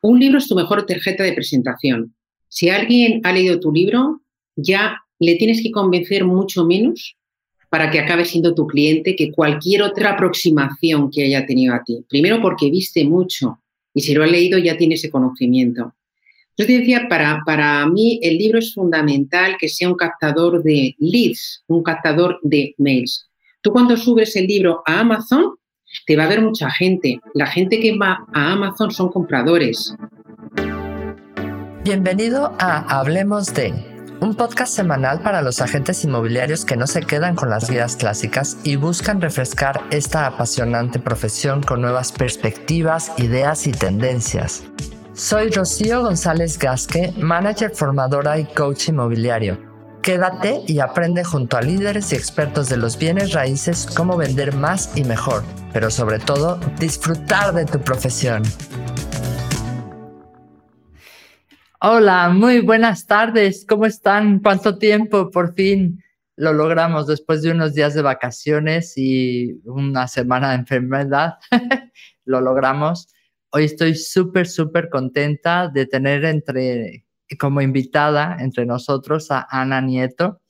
un libro es tu mejor tarjeta de presentación. Si alguien ha leído tu libro, ya le tienes que convencer mucho menos para que acabe siendo tu cliente que cualquier otra aproximación que haya tenido a ti. Primero porque viste mucho y si lo ha leído ya tiene ese conocimiento. Yo te decía, para, para mí el libro es fundamental que sea un captador de leads, un captador de mails. Tú cuando subes el libro a Amazon, te va a ver mucha gente. La gente que va a Amazon son compradores. Bienvenido a Hablemos de, un podcast semanal para los agentes inmobiliarios que no se quedan con las guías clásicas y buscan refrescar esta apasionante profesión con nuevas perspectivas, ideas y tendencias. Soy Rocío González Gasque, manager formadora y coach inmobiliario. Quédate y aprende junto a líderes y expertos de los bienes raíces cómo vender más y mejor, pero sobre todo disfrutar de tu profesión. Hola, muy buenas tardes. ¿Cómo están? ¿Cuánto tiempo? Por fin lo logramos después de unos días de vacaciones y una semana de enfermedad. lo logramos. Hoy estoy súper, súper contenta de tener entre, como invitada entre nosotros a Ana Nieto.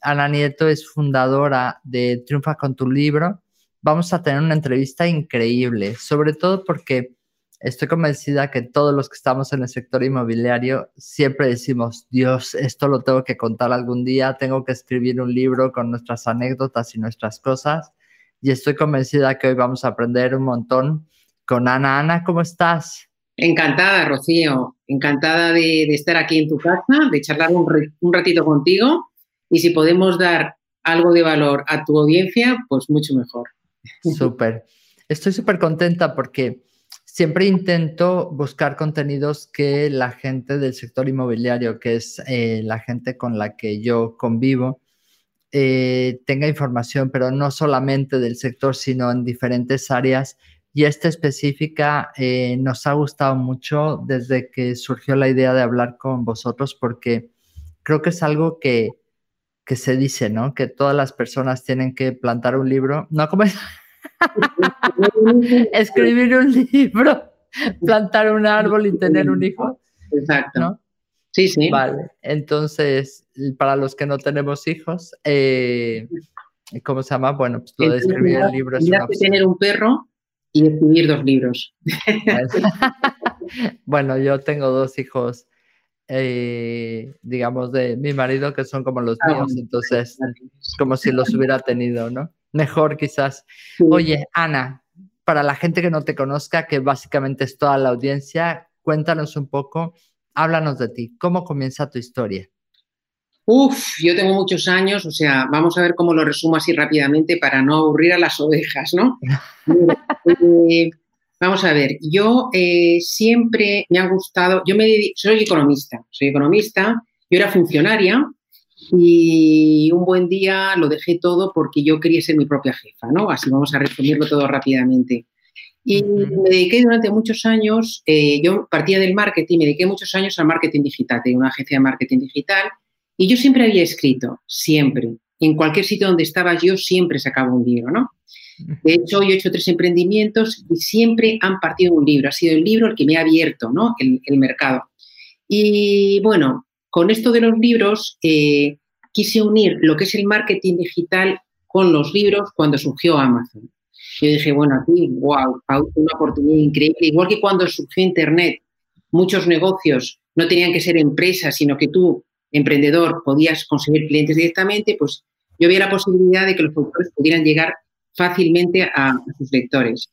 Ana Nieto es fundadora de Triunfa con tu libro. Vamos a tener una entrevista increíble, sobre todo porque estoy convencida que todos los que estamos en el sector inmobiliario siempre decimos, Dios, esto lo tengo que contar algún día, tengo que escribir un libro con nuestras anécdotas y nuestras cosas. Y estoy convencida que hoy vamos a aprender un montón con Ana. Ana, ¿cómo estás? Encantada, Rocío. Encantada de, estar aquí en tu casa, de charlar un, ratito contigo y si podemos dar algo de valor a tu audiencia, pues mucho mejor. Súper. Estoy súper contenta porque siempre intento buscar contenidos que la gente del sector inmobiliario, que es eh, la gente con la que yo convivo, eh, tenga información, pero no solamente del sector, sino en diferentes áreas y esta específica eh, nos ha gustado mucho desde que surgió la idea de hablar con vosotros porque creo que es algo que, que se dice, ¿no? Que todas las personas tienen que plantar un libro. No, como es? Escribir un libro, plantar un árbol y tener un hijo. Exacto. Sí, sí. Vale, entonces, para los que no tenemos hijos, eh, ¿cómo se llama? Bueno, pues lo de escribir el libro es una tener un perro y escribir dos libros. bueno, yo tengo dos hijos, eh, digamos, de mi marido que son como los ah, míos, entonces como si los hubiera tenido, ¿no? Mejor quizás. Oye, Ana, para la gente que no te conozca, que básicamente es toda la audiencia, cuéntanos un poco, háblanos de ti, ¿cómo comienza tu historia? Uf, yo tengo muchos años, o sea, vamos a ver cómo lo resumo así rápidamente para no aburrir a las ovejas, ¿no? Eh, vamos a ver, yo eh, siempre me ha gustado, yo me soy economista, soy economista, yo era funcionaria y un buen día lo dejé todo porque yo quería ser mi propia jefa, ¿no? Así vamos a resumirlo todo rápidamente. Y me dediqué durante muchos años, eh, yo partía del marketing, me dediqué muchos años al marketing digital, tenía una agencia de marketing digital y yo siempre había escrito, siempre. En cualquier sitio donde estaba yo siempre sacaba un libro, ¿no? De hecho, yo he hecho tres emprendimientos y siempre han partido un libro. Ha sido el libro el que me ha abierto, ¿no? El, mercado. Y bueno, con esto de los libros, eh, quise unir lo que es el marketing digital con los libros cuando surgió Amazon. Yo dije, bueno, aquí, wow, una oportunidad increíble. Igual que cuando surgió Internet, muchos negocios no tenían que ser empresas, sino que tú emprendedor podías conseguir clientes directamente, pues yo vi la posibilidad de que los autores pudieran llegar fácilmente a, sus lectores.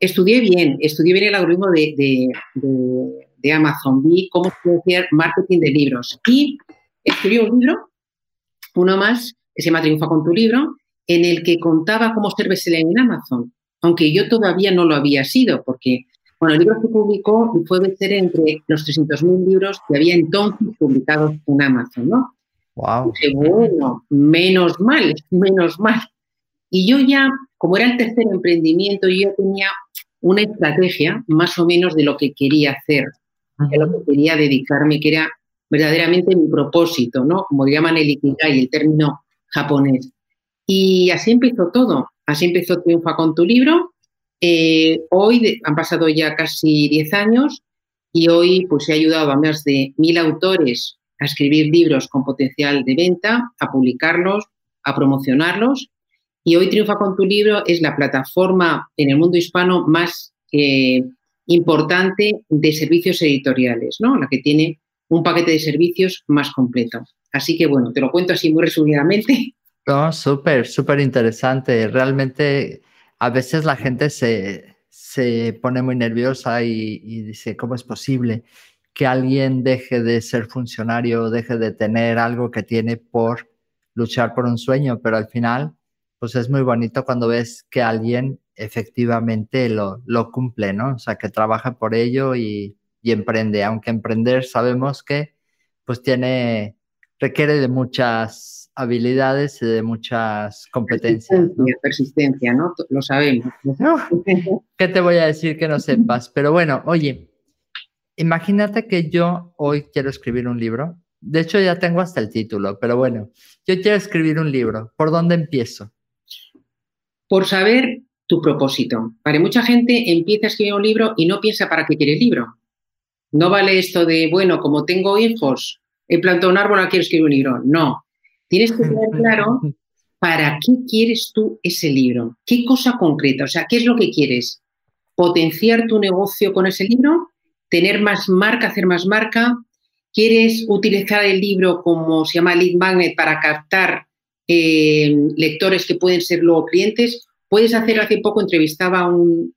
Estudié bien, estudié bien el algoritmo de, Amazon, vi cómo hacer marketing de libros y escribí un libro, uno más, que se llama Triunfa con tu libro, en el que contaba cómo ser bestseller en Amazon, aunque yo todavía no lo había sido, porque bueno, el libro se publicó y fue ser entre los 300.000 libros que había entonces publicados en Amazon, ¿no? Wow. bueno, menos mal, menos mal. Y yo ya, como era el tercer emprendimiento, yo tenía una estrategia más o menos de lo que quería hacer, de lo que quería dedicarme, que era verdaderamente mi propósito, ¿no? Como llaman el Ikigai, el término japonés. Y así empezó todo. Así empezó Triunfa con tu libro. Eh, hoy han pasado ya casi 10 años y hoy pues he ayudado a más de mil autores a escribir libros con potencial de venta, a publicarlos, a promocionarlos y hoy Triunfa con tu libro es la plataforma en el mundo hispano más eh, importante de servicios editoriales, ¿no? La que tiene un paquete de servicios más completo. Así que bueno, te lo cuento así muy resumidamente. No, súper, súper interesante. Realmente a veces la gente se, se pone muy nerviosa y, dice, ¿cómo es posible que alguien deje de ser funcionario, deje de tener algo que tiene por luchar por un sueño? Pero al final, pues es muy bonito cuando ves que alguien efectivamente lo, lo cumple, ¿no? O sea, que trabaja por ello y, y emprende, aunque emprender sabemos que pues tiene, requiere de muchas habilidades y de muchas competencias. Persistencia, ¿no? persistencia, ¿no? Lo sabemos. ¿Qué te voy a decir que no sepas? Pero bueno, oye, imagínate que yo hoy quiero escribir un libro. De hecho, ya tengo hasta el título, pero bueno, yo quiero escribir un libro. ¿Por dónde empiezo? Por saber tu propósito. Para mucha gente empieza a escribir un libro y no piensa para qué quiere el libro. No vale esto de, bueno, como tengo hijos, he plantado un árbol, ahora quiero escribir un libro. No. Tienes que tener claro para qué quieres tú ese libro. ¿Qué cosa concreta? O sea, ¿qué es lo que quieres? ¿Potenciar tu negocio con ese libro? ¿Tener más marca, hacer más marca? ¿Quieres utilizar el libro como se llama lead magnet para captar eh, lectores que pueden ser luego clientes? Puedes hacer, hace poco entrevistaba a un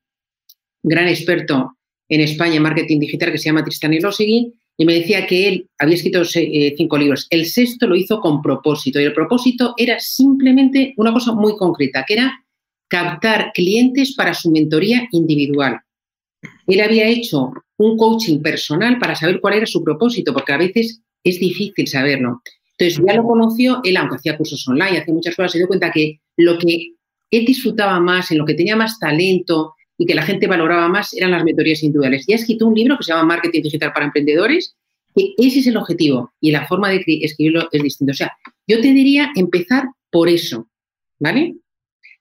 gran experto en España en marketing digital que se llama Tristan Elosegui y me decía que él había escrito eh, cinco libros. El sexto lo hizo con propósito y el propósito era simplemente una cosa muy concreta, que era captar clientes para su mentoría individual. Él había hecho un coaching personal para saber cuál era su propósito, porque a veces es difícil saberlo. Entonces ya lo conoció, él aunque hacía cursos online, hacía muchas cosas, se dio cuenta que lo que él disfrutaba más, en lo que tenía más talento, y que la gente valoraba más eran las mentorías individuales. Y ha escrito un libro que se llama Marketing Digital para Emprendedores, que ese es el objetivo y la forma de escribirlo es distinta. O sea, yo te diría empezar por eso, ¿vale?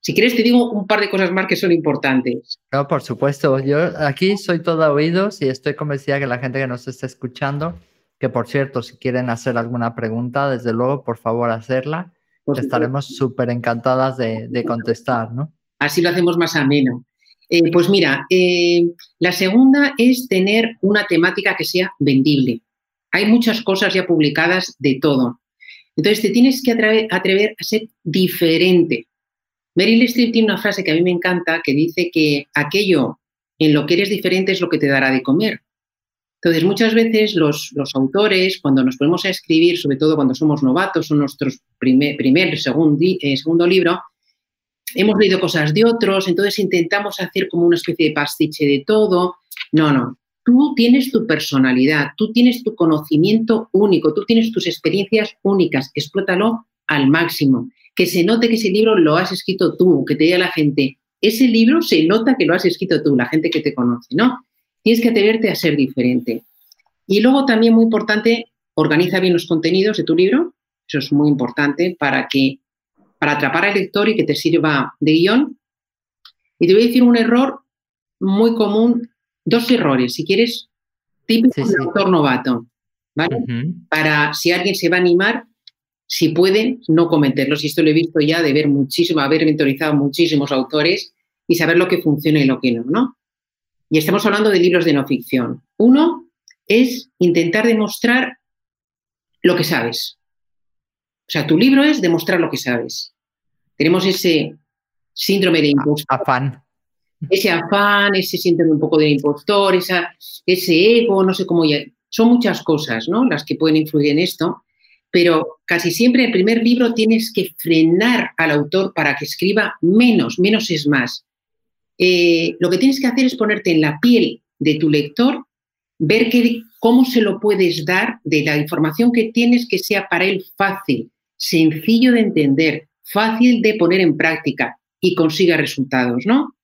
Si quieres te digo un par de cosas más que son importantes. No, por supuesto. Yo aquí soy todo oídos y estoy convencida que la gente que nos está escuchando, que por cierto, si quieren hacer alguna pregunta, desde luego, por favor, hacerla. Estaremos súper encantadas de, de contestar, ¿no? Así lo hacemos más ameno. Eh, pues mira, eh, la segunda es tener una temática que sea vendible. Hay muchas cosas ya publicadas de todo. Entonces te tienes que atrever, atrever a ser diferente. Meryl Streep tiene una frase que a mí me encanta que dice que aquello en lo que eres diferente es lo que te dará de comer. Entonces, muchas veces los, los autores, cuando nos ponemos a escribir, sobre todo cuando somos novatos, son nuestros primer, primer segundo, eh, segundo libro, hemos leído cosas de otros, entonces intentamos hacer como una especie de pastiche de todo. No, no. Tú tienes tu personalidad, tú tienes tu conocimiento único, tú tienes tus experiencias únicas, explótalo al máximo. Que se note que ese libro lo has escrito tú, que te diga la gente, ese libro se nota que lo has escrito tú, la gente que te conoce, ¿no? Tienes que atreverte a ser diferente. Y luego también muy importante, organiza bien los contenidos de tu libro, eso es muy importante para que para atrapar al lector y que te sirva de guion. Y te voy a decir un error muy común, dos errores, si quieres, típico sí, sí. de autor novato, ¿vale? Uh -huh. Para si alguien se va a animar, si puede, no cometerlos. Y esto lo he visto ya de ver muchísimo, haber mentorizado muchísimos autores y saber lo que funciona y lo que no, ¿no? Y estamos hablando de libros de no ficción. Uno es intentar demostrar lo que sabes. O sea, tu libro es demostrar lo que sabes. Tenemos ese síndrome de impostor. Afán. Ese afán, ese síndrome un poco del impostor, esa, ese ego, no sé cómo ya. Son muchas cosas, ¿no? Las que pueden influir en esto. Pero casi siempre el primer libro tienes que frenar al autor para que escriba menos, menos es más. Eh, lo que tienes que hacer es ponerte en la piel de tu lector, ver que, cómo se lo puedes dar de la información que tienes que sea para él fácil, sencillo de entender, fácil de poner en práctica y consiga resultados, ¿no?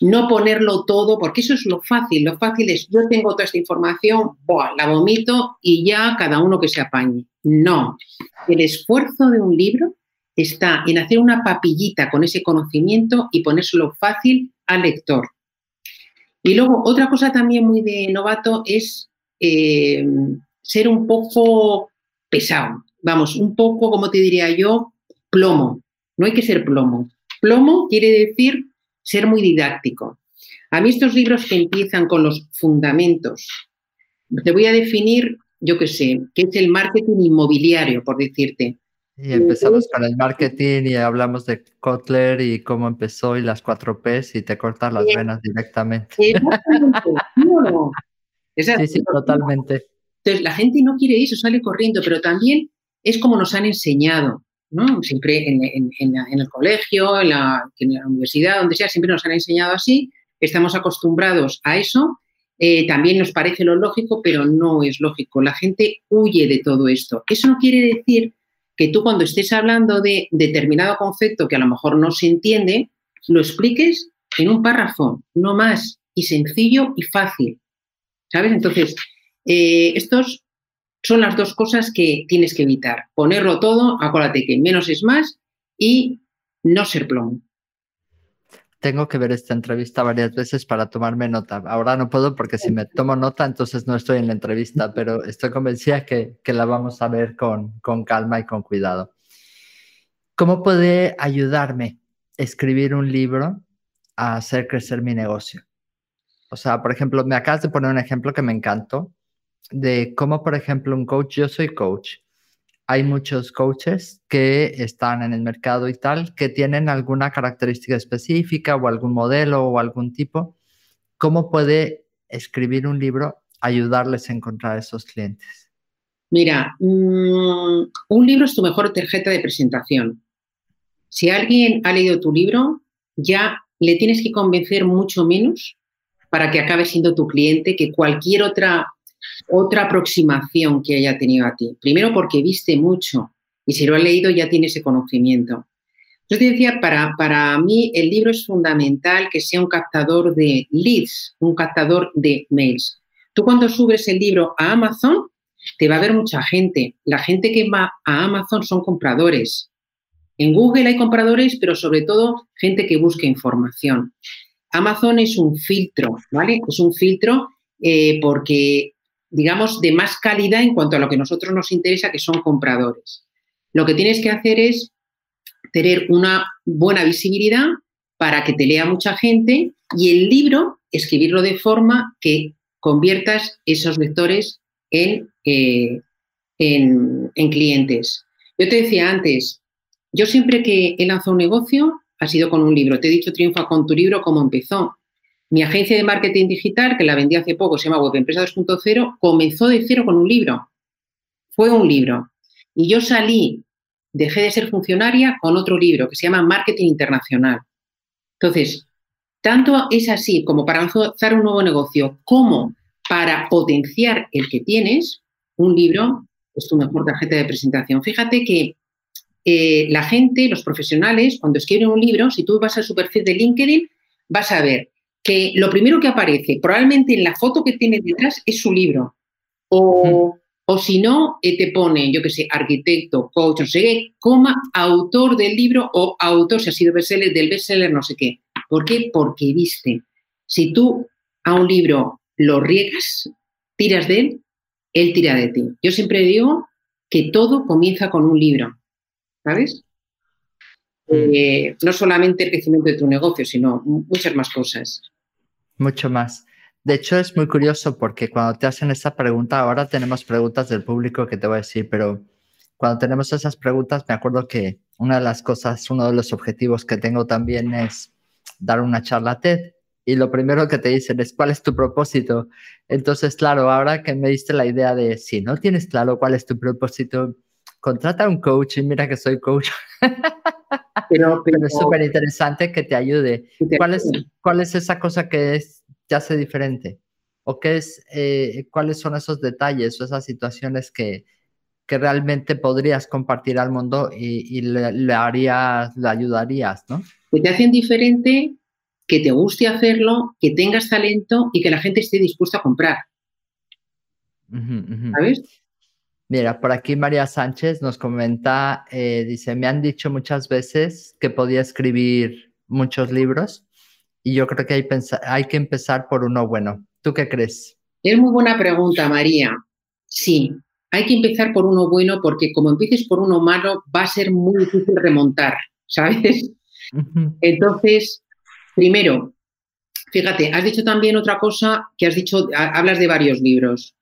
No ponerlo todo, porque eso es lo fácil. Lo fácil es, yo tengo toda esta información, la vomito y ya cada uno que se apañe. No. El esfuerzo de un libro está en hacer una papillita con ese conocimiento y ponérselo fácil al lector. Y luego, otra cosa también muy de novato es eh, ser un poco pesado, vamos, un poco, como te diría yo, plomo. No hay que ser plomo. Plomo quiere decir ser muy didáctico. A mí estos libros que empiezan con los fundamentos, te voy a definir, yo qué sé, qué es el marketing inmobiliario, por decirte. Y empezamos con el marketing y hablamos de Kotler y cómo empezó y las cuatro P's y te cortas las venas directamente. Sí, sí, totalmente. Entonces, la gente no quiere eso, sale corriendo, pero también es como nos han enseñado, ¿no? Siempre en, el colegio, en la, universidad, donde sea, siempre nos han enseñado así, estamos acostumbrados a eso, eh, también nos parece lo lógico, pero no es lógico. La gente huye de todo esto. Eso no quiere decir que tú cuando estés hablando de determinado concepto que a lo mejor no se entiende, lo expliques en un párrafo, no más, y sencillo y fácil. ¿Sabes? Entonces, eh, estos son las dos cosas que tienes que evitar. Ponerlo todo, acuérdate que menos es más y no ser plomo. Tengo que ver esta entrevista varias veces para tomarme nota. Ahora no puedo porque si me tomo nota, entonces no estoy en la entrevista, pero estoy convencida que, que la vamos a ver con, con calma y con cuidado. ¿Cómo puede ayudarme escribir un libro a hacer crecer mi negocio? O sea, por ejemplo, me acabas de poner un ejemplo que me encantó de cómo, por ejemplo, un coach, yo soy coach. Hay muchos coaches que están en el mercado y tal, que tienen alguna característica específica o algún modelo o algún tipo. ¿Cómo puede escribir un libro ayudarles a encontrar esos clientes? Mira, mm, un libro es tu mejor tarjeta de presentación. Si alguien ha leído tu libro, ya le tienes que convencer mucho menos para que acabe siendo tu cliente que cualquier otra, otra aproximación que haya tenido a ti. Primero porque viste mucho y si lo ha leído ya tiene ese conocimiento. Yo te decía, para, para mí el libro es fundamental que sea un captador de leads, un captador de mails. Tú cuando subes el libro a Amazon, te va a ver mucha gente. La gente que va a Amazon son compradores. En Google hay compradores, pero sobre todo gente que busca información. Amazon es un filtro, ¿vale? Es un filtro eh, porque, digamos, de más calidad en cuanto a lo que a nosotros nos interesa, que son compradores. Lo que tienes que hacer es tener una buena visibilidad para que te lea mucha gente y el libro escribirlo de forma que conviertas esos lectores en, eh, en, en clientes. Yo te decía antes, yo siempre que he lanzado un negocio, ha sido con un libro. Te he dicho triunfa con tu libro, cómo empezó. Mi agencia de marketing digital, que la vendí hace poco, se llama Web Empresa 2.0, comenzó de cero con un libro. Fue un libro. Y yo salí, dejé de ser funcionaria con otro libro que se llama Marketing Internacional. Entonces, tanto es así como para lanzar un nuevo negocio, como para potenciar el que tienes, un libro es tu mejor tarjeta de presentación. Fíjate que eh, la gente, los profesionales, cuando escriben un libro, si tú vas a su perfil de LinkedIn, vas a ver que lo primero que aparece, probablemente en la foto que tiene detrás, es su libro. O, si no, eh, te pone, yo qué sé, arquitecto, coach, no sé qué, coma, autor del libro o autor, si ha sido bestseller, del bestseller, no sé qué. ¿Por qué? Porque viste. Si tú a un libro lo riegas, tiras de él, él tira de ti. Yo siempre digo que todo comienza con un libro. ¿sabes? Mm. Eh, no solamente el crecimiento de tu negocio, sino muchas más cosas. Mucho más. De hecho, es muy curioso porque cuando te hacen esa pregunta, ahora tenemos preguntas del público que te voy a decir, pero cuando tenemos esas preguntas, me acuerdo que una de las cosas, uno de los objetivos que tengo también es dar una charla TED. Y lo primero que te dicen es, ¿cuál es tu propósito? Entonces, claro, ahora que me diste la idea de, si no tienes claro cuál es tu propósito, contrata a un coach y mira que soy coach. Pero, es súper interesante que te ayude. ¿Cuál es, ¿Cuál es esa cosa que es, te hace diferente? ¿O qué es, eh, cuáles son esos detalles o esas situaciones que, que realmente podrías compartir al mundo y, le, harías, le ayudarías, ¿no? Que te hacen diferente, que te guste hacerlo, que tengas talento y que la gente esté dispuesta a comprar. ¿Sabes? Mira, por aquí María Sánchez nos comenta, eh, dice, me han dicho muchas veces que podía escribir muchos libros y yo creo que hay, hay que empezar por uno bueno. ¿Tú qué crees? Es muy buena pregunta, María. Sí, hay que empezar por uno bueno porque como empieces por uno malo va a ser muy difícil remontar, ¿sabes? Entonces, primero, fíjate, has dicho también otra cosa que has dicho, hablas de varios libros.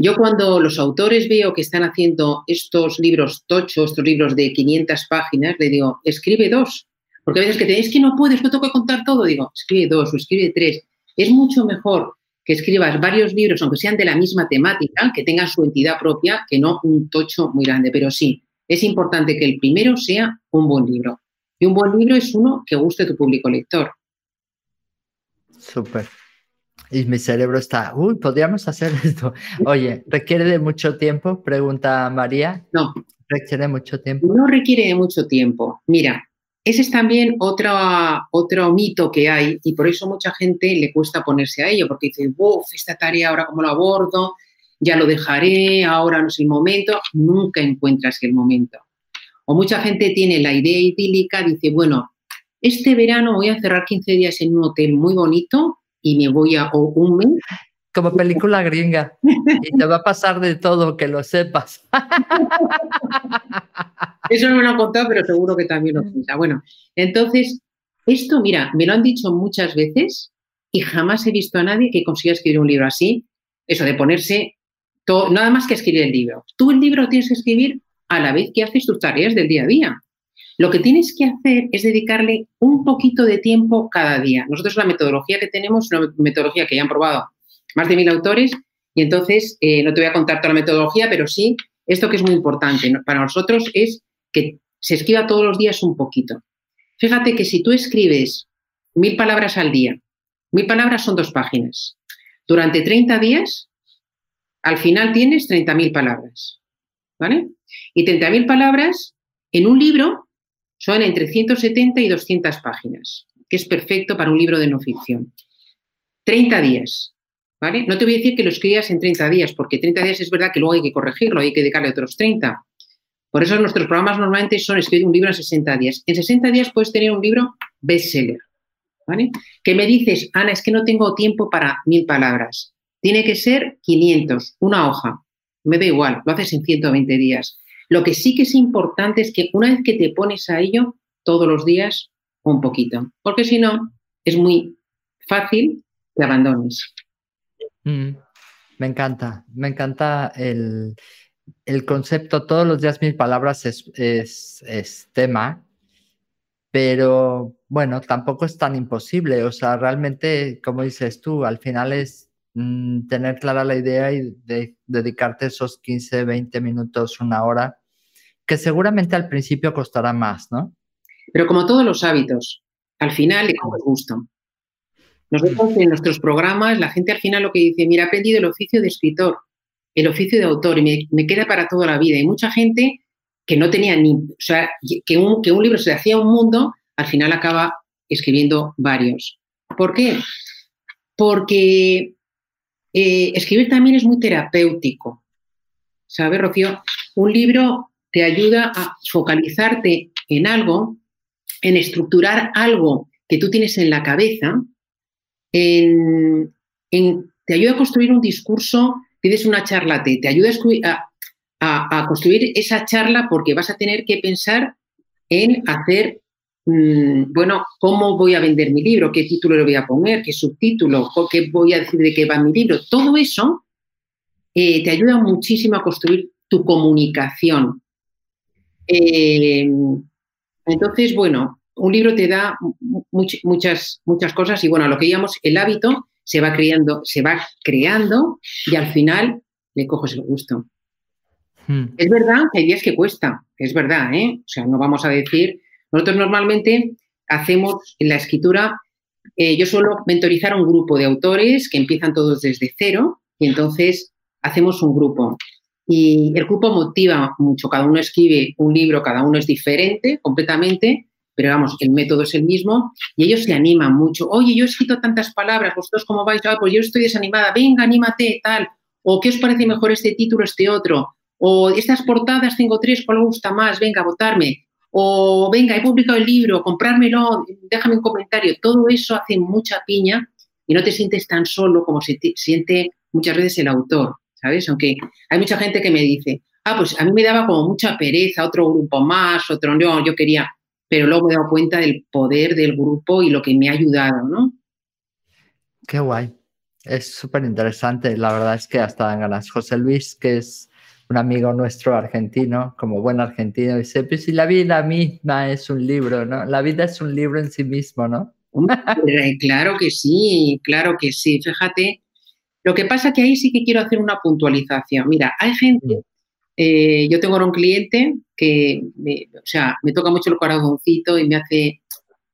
Yo cuando los autores veo que están haciendo estos libros tochos, estos libros de 500 páginas, le digo, escribe dos. Porque a veces que te es que no puedes, no tengo que contar todo. Digo, escribe dos o escribe tres. Es mucho mejor que escribas varios libros, aunque sean de la misma temática, que tengan su entidad propia, que no un tocho muy grande. Pero sí, es importante que el primero sea un buen libro. Y un buen libro es uno que guste a tu público lector. Súper. Y mi cerebro está, uy, podríamos hacer esto. Oye, ¿requiere de mucho tiempo? Pregunta María. No. ¿Requiere mucho tiempo? No requiere de mucho tiempo. Mira, ese es también otro, otro mito que hay y por eso mucha gente le cuesta ponerse a ello, porque dice, uff, esta tarea ahora cómo lo abordo, ya lo dejaré, ahora no es el momento. Nunca encuentras el momento. O mucha gente tiene la idea idílica, dice, bueno, este verano voy a cerrar 15 días en un hotel muy bonito y me voy a un mes. Como película gringa. Y te va a pasar de todo, que lo sepas. Eso no me lo han contado, pero seguro que también lo piensa. Bueno, entonces, esto, mira, me lo han dicho muchas veces y jamás he visto a nadie que consiga escribir un libro así. Eso de ponerse todo, nada más que escribir el libro. Tú el libro tienes que escribir a la vez que haces tus tareas del día a día. Lo que tienes que hacer es dedicarle un poquito de tiempo cada día. Nosotros la metodología que tenemos es una metodología que ya han probado más de mil autores y entonces eh, no te voy a contar toda la metodología, pero sí, esto que es muy importante para nosotros es que se escriba todos los días un poquito. Fíjate que si tú escribes mil palabras al día, mil palabras son dos páginas. Durante 30 días, al final tienes 30.000 palabras. ¿Vale? Y 30.000 palabras en un libro son entre 170 y 200 páginas, que es perfecto para un libro de no ficción. 30 días. ¿Vale? No te voy a decir que lo escribas en 30 días, porque 30 días es verdad que luego hay que corregirlo, hay que dedicarle otros 30. Por eso nuestros programas normalmente son escribir un libro en 60 días. En 60 días puedes tener un libro bestseller. ¿Vale? Que me dices, Ana, es que no tengo tiempo para mil palabras. Tiene que ser 500, una hoja. Me da igual, lo haces en 120 días. Lo que sí que es importante es que una vez que te pones a ello, todos los días, un poquito. Porque si no, es muy fácil que abandones. Mm, me encanta, me encanta el, el concepto, todos los días mil palabras es, es, tema, pero bueno, tampoco es tan imposible. O sea, realmente, como dices tú, al final es mm, tener clara la idea y de, dedicarte esos 15, 20 minutos, una hora, que seguramente al principio costará más, ¿no? Pero como todos los hábitos, al final le coges gusto. Nosotros en nuestros programas, la gente al final lo que dice, mira, he aprendido el oficio de escritor el oficio de autor y me, queda para toda la vida. Hay mucha gente que no tenía ni, o sea, que un, que un libro se le hacía un mundo, al final acaba escribiendo varios. ¿Por qué? Porque eh, escribir también es muy terapéutico. ¿Sabes, Rocío? Un libro te ayuda a focalizarte en algo, en estructurar algo que tú tienes en la cabeza, en, te ayuda a construir un discurso pides una charla, te, te ayuda a, construir esa charla porque vas a tener que pensar en hacer, mm, bueno, cómo voy a vender mi libro, qué título le voy a poner, qué subtítulo, qué voy a decir de qué va mi libro. Todo eso eh, te ayuda muchísimo a construir tu comunicación. Eh, entonces, bueno, un libro te da muchas, muchas cosas y bueno, lo que llamamos el hábito se va creando, se va creando y al final le coges el gusto. Hmm. Es verdad que hay días que cuesta, es verdad, ¿eh? O sea, no vamos a decir. Nosotros normalmente hacemos en la escritura, eh, yo suelo mentorizar a un grupo de autores que empiezan todos desde cero y entonces hacemos un grupo. Y el grupo motiva mucho, cada uno escribe un libro, cada uno es diferente completamente pero vamos, el método es el mismo y ellos se animan mucho. Oye, yo he escrito tantas palabras, vosotros cómo vais, ah, pues yo estoy desanimada, venga, anímate, tal. O qué os parece mejor este título, este otro. O estas portadas tengo tres, ¿cuál gusta más? Venga, votarme. O venga, he publicado el libro, comprármelo, déjame un comentario. Todo eso hace mucha piña y no te sientes tan solo como se siente muchas veces el autor, ¿sabes? Aunque hay mucha gente que me dice, ah, pues a mí me daba como mucha pereza, otro grupo más, otro no, yo quería, pero luego me he dado cuenta del poder del grupo y lo que me ha ayudado, ¿no? Qué guay. Es súper interesante. La verdad es que hasta dan ganas. José Luis, que es un amigo nuestro argentino, como buen argentino, dice, pues si la vida misma es un libro, ¿no? La vida es un libro en sí mismo, ¿no? claro que sí, claro que sí. Fíjate, lo que pasa que ahí sí que quiero hacer una puntualización. Mira, hay gente, eh, yo tengo ahora un cliente que, me, o sea, me toca mucho el corazoncito y me hace,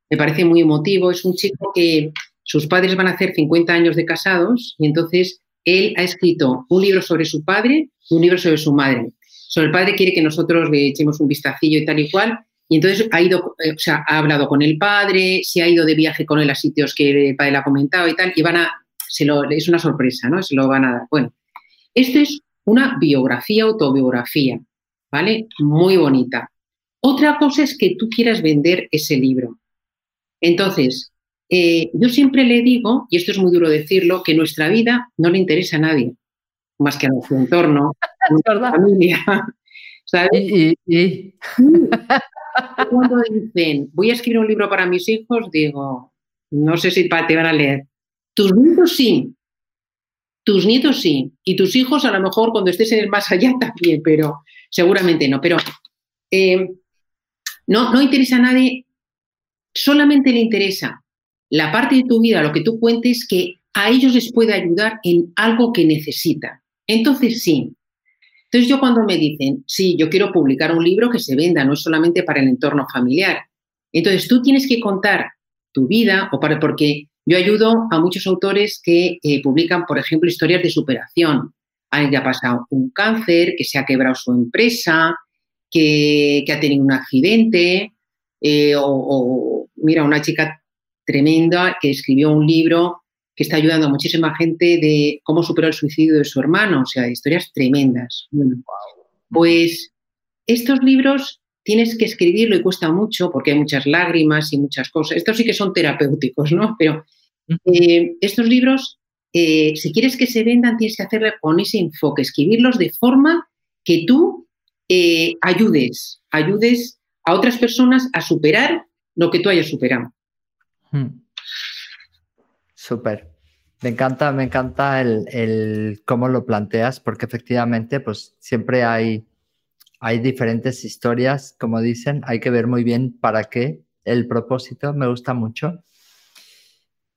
me parece muy emotivo. Es un chico que sus padres van a hacer 50 años de casados y entonces él ha escrito un libro sobre su padre un libro sobre su madre. Sobre el padre quiere que nosotros le echemos un vistacillo y tal y cual. Y entonces ha ido, eh, o sea, ha hablado con el padre, se ha ido de viaje con él a sitios que el padre le ha comentado y tal, y van a, se lo, es una sorpresa, ¿no? Se lo van a dar. Bueno, esto es una biografía, autobiografía, ¿vale? Muy bonita. Otra cosa es que tú quieras vender ese libro. Entonces, eh, yo siempre le digo, y esto es muy duro decirlo, que nuestra vida no le interesa a nadie, más que a nuestro entorno, a nuestra familia. ¿sabes? ¿Y, Cuando dicen, voy a escribir un libro para mis hijos, digo, no sé si te van a leer. Tus nietos sí, tus nietos sí, y tus hijos a lo mejor cuando estés en el más allá también, pero seguramente no. Pero eh, no, no interesa a nadie, solamente le interesa la parte de tu vida, lo que tú cuentes, que a ellos les puede ayudar en algo que necesitan. Entonces, sí. Entonces, yo cuando me dicen, sí, yo quiero publicar un libro que se venda, no es solamente para el entorno familiar. Entonces, tú tienes que contar tu vida, o para, porque yo ayudo a muchos autores que eh, publican, por ejemplo, historias de superación. Alguien que ha pasado un cáncer, que se ha quebrado su empresa, que, ha tenido un accidente, eh, o, o, mira, una chica tremenda que escribió un libro que está ayudando a muchísima gente de cómo superó el suicidio de su hermano, o sea, historias tremendas. pues estos libros tienes que escribirlo y cuesta mucho porque hay muchas lágrimas y muchas cosas. Estos sí que son terapéuticos, ¿no? Pero eh, estos libros, eh, si quieres que se vendan, tienes que hacerlo con ese enfoque, escribirlos de forma que tú eh, ayudes, ayudes a otras personas a superar lo que tú hayas superado. Hmm. Súper. Me encanta, me encanta el, cómo lo planteas, porque efectivamente, pues siempre hay, hay diferentes historias, como dicen, hay que ver muy bien para qué el propósito, me gusta mucho.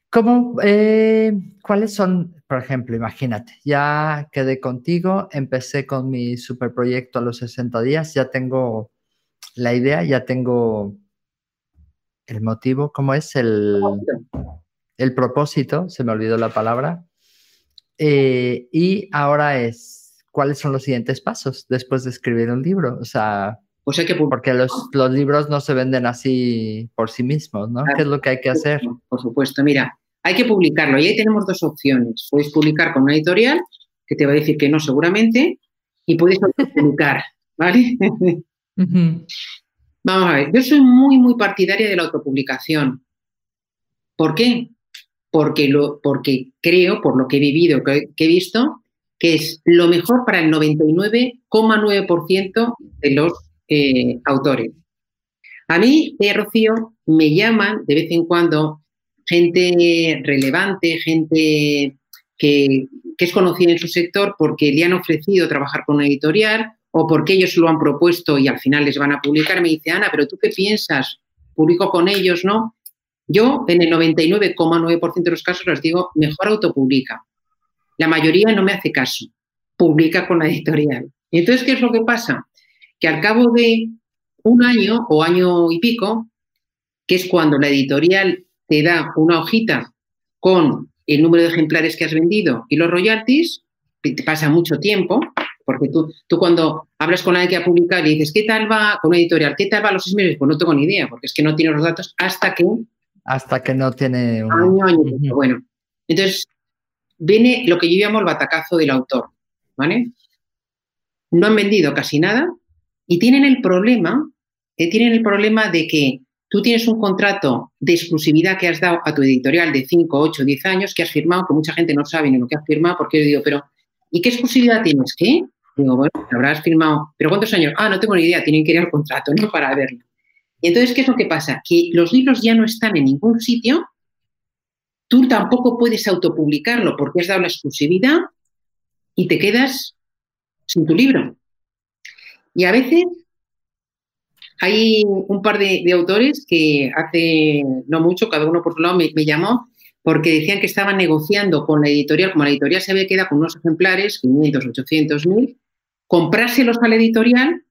¿Cómo, eh, ¿Cuáles son, por ejemplo, imagínate, ya quedé contigo, empecé con mi superproyecto a los 60 días, ya tengo la idea, ya tengo el motivo, ¿cómo es el, el propósito? Se me olvidó la palabra. Eh, y ahora es, ¿cuáles son los siguientes pasos después de escribir un libro? O sea, pues que porque los, los, libros no se venden así por sí mismos, ¿no? ¿Qué es lo que hay que hacer? Por supuesto, mira, hay que publicarlo y ahí tenemos dos opciones. Puedes publicar con una editorial, que te va a decir que no seguramente, y puedes publicar, ¿vale? Vamos a ver, yo soy muy, muy partidaria de la autopublicación. ¿Por qué? Porque, lo, porque creo, por lo que he vivido, que, he visto, que es lo mejor para el 99,9% de los eh, autores. A mí, eh, Rocío, me llaman de vez en cuando gente relevante, gente que, es conocida en su sector porque le han ofrecido trabajar con una editorial o porque ellos lo han propuesto y al final les van a publicar, me dice, Ana, pero tú qué piensas? ¿Publico con ellos, no? Yo en el 99,9% de los casos les digo, mejor autopublica. La mayoría no me hace caso, publica con la editorial. Entonces, ¿qué es lo que pasa? Que al cabo de un año o año y pico, que es cuando la editorial te da una hojita con el número de ejemplares que has vendido y los royalties, te pasa mucho tiempo, porque tú, tú cuando hablas con alguien que ha publicado y dices, ¿qué tal va con una editorial? ¿Qué tal va los seis meses? Pues no tengo ni idea, porque es que no tiene los datos hasta que... Hasta que no tiene... Un... Año, año. Bueno, entonces viene lo que yo llamo el batacazo del autor, ¿vale? No han vendido casi nada y tienen el problema, eh, tienen el problema de que tú tienes un contrato de exclusividad que has dado a tu editorial de 5, 8, 10 años que has firmado, que mucha gente no sabe ni lo que has firmado, porque yo digo, pero ¿y qué exclusividad tienes? ¿Qué? Digo, bueno, habrás firmado, ¿pero cuántos años? Ah, no tengo ni idea, tienen que ir al contrato, ¿no? Para verlo. Entonces, ¿qué es lo que pasa? Que los libros ya no están en ningún sitio, tú tampoco puedes autopublicarlo porque has dado la exclusividad y te quedas sin tu libro. Y a veces hay un par de, autores que hace no mucho, cada uno por su lado, me, llamó porque decían que estaban negociando con la editorial, como la editorial se había quedado con unos ejemplares, 500, 800 mil, comprárselos a la editorial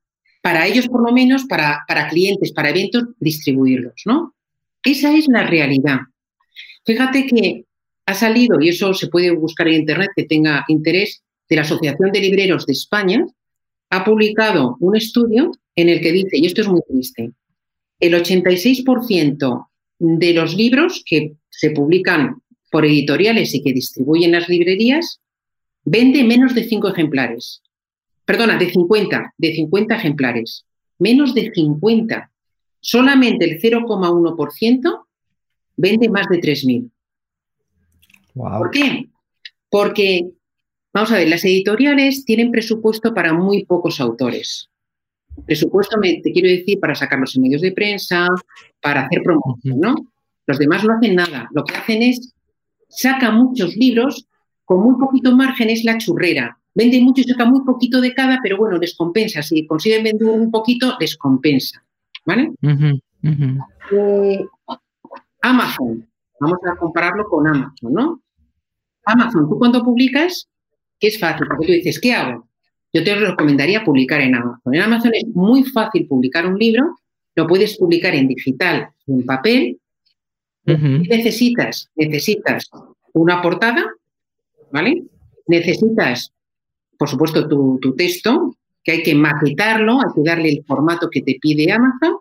para ellos por lo menos, para, para clientes, para eventos, distribuirlos, ¿no? Esa es la realidad. Fíjate que ha salido, y eso se puede buscar en Internet que tenga interés, de la Asociación de Libreros de España, ha publicado un estudio en el que dice, y esto es muy triste, el 86% de los libros que se publican por editoriales y que distribuyen las librerías vende menos de 5 ejemplares. Perdona, de 50, de 50 ejemplares. Menos de 50. Solamente el 0,1% vende más de 3.000. ¿Por qué? Porque, vamos a ver, las editoriales tienen presupuesto para muy pocos autores. Presupuesto, me, te quiero decir, para sacarlos en medios de prensa, para hacer promoción, ¿no? Los demás no hacen nada. Lo que hacen es, saca muchos libros, con muy poquito margen es la churrera. Venden mucho y saca muy poquito de cada, pero bueno, les compensa. Si consiguen vender un poquito, les compensa. ¿Vale? Eh, Amazon. Vamos a compararlo con Amazon, ¿no? Amazon, tú cuando publicas, que es fácil, porque tú dices, ¿qué hago? Yo te recomendaría publicar en Amazon. En Amazon es muy fácil publicar un libro, lo puedes publicar en digital o en papel. Necesitas, necesitas una portada, ¿vale? Necesitas, por supuesto, tu, texto, que hay que maquetarlo, hay que darle el formato que te pide Amazon.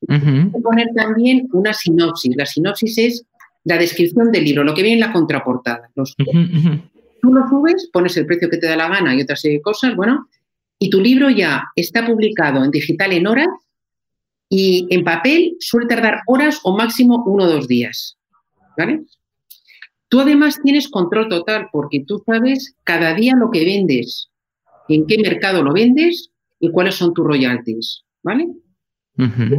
Y poner también una sinopsis. La sinopsis es la descripción del libro, lo que viene en la contraportada. Los, Tú lo subes, pones el precio que te da la gana y otras cosas, bueno, y tu libro ya está publicado en digital en horas y en papel suele tardar horas o máximo uno o dos días. ¿Vale? Tú además tienes control total porque tú sabes cada día lo que vendes, en qué mercado lo vendes y cuáles son tus royalties. ¿Vale?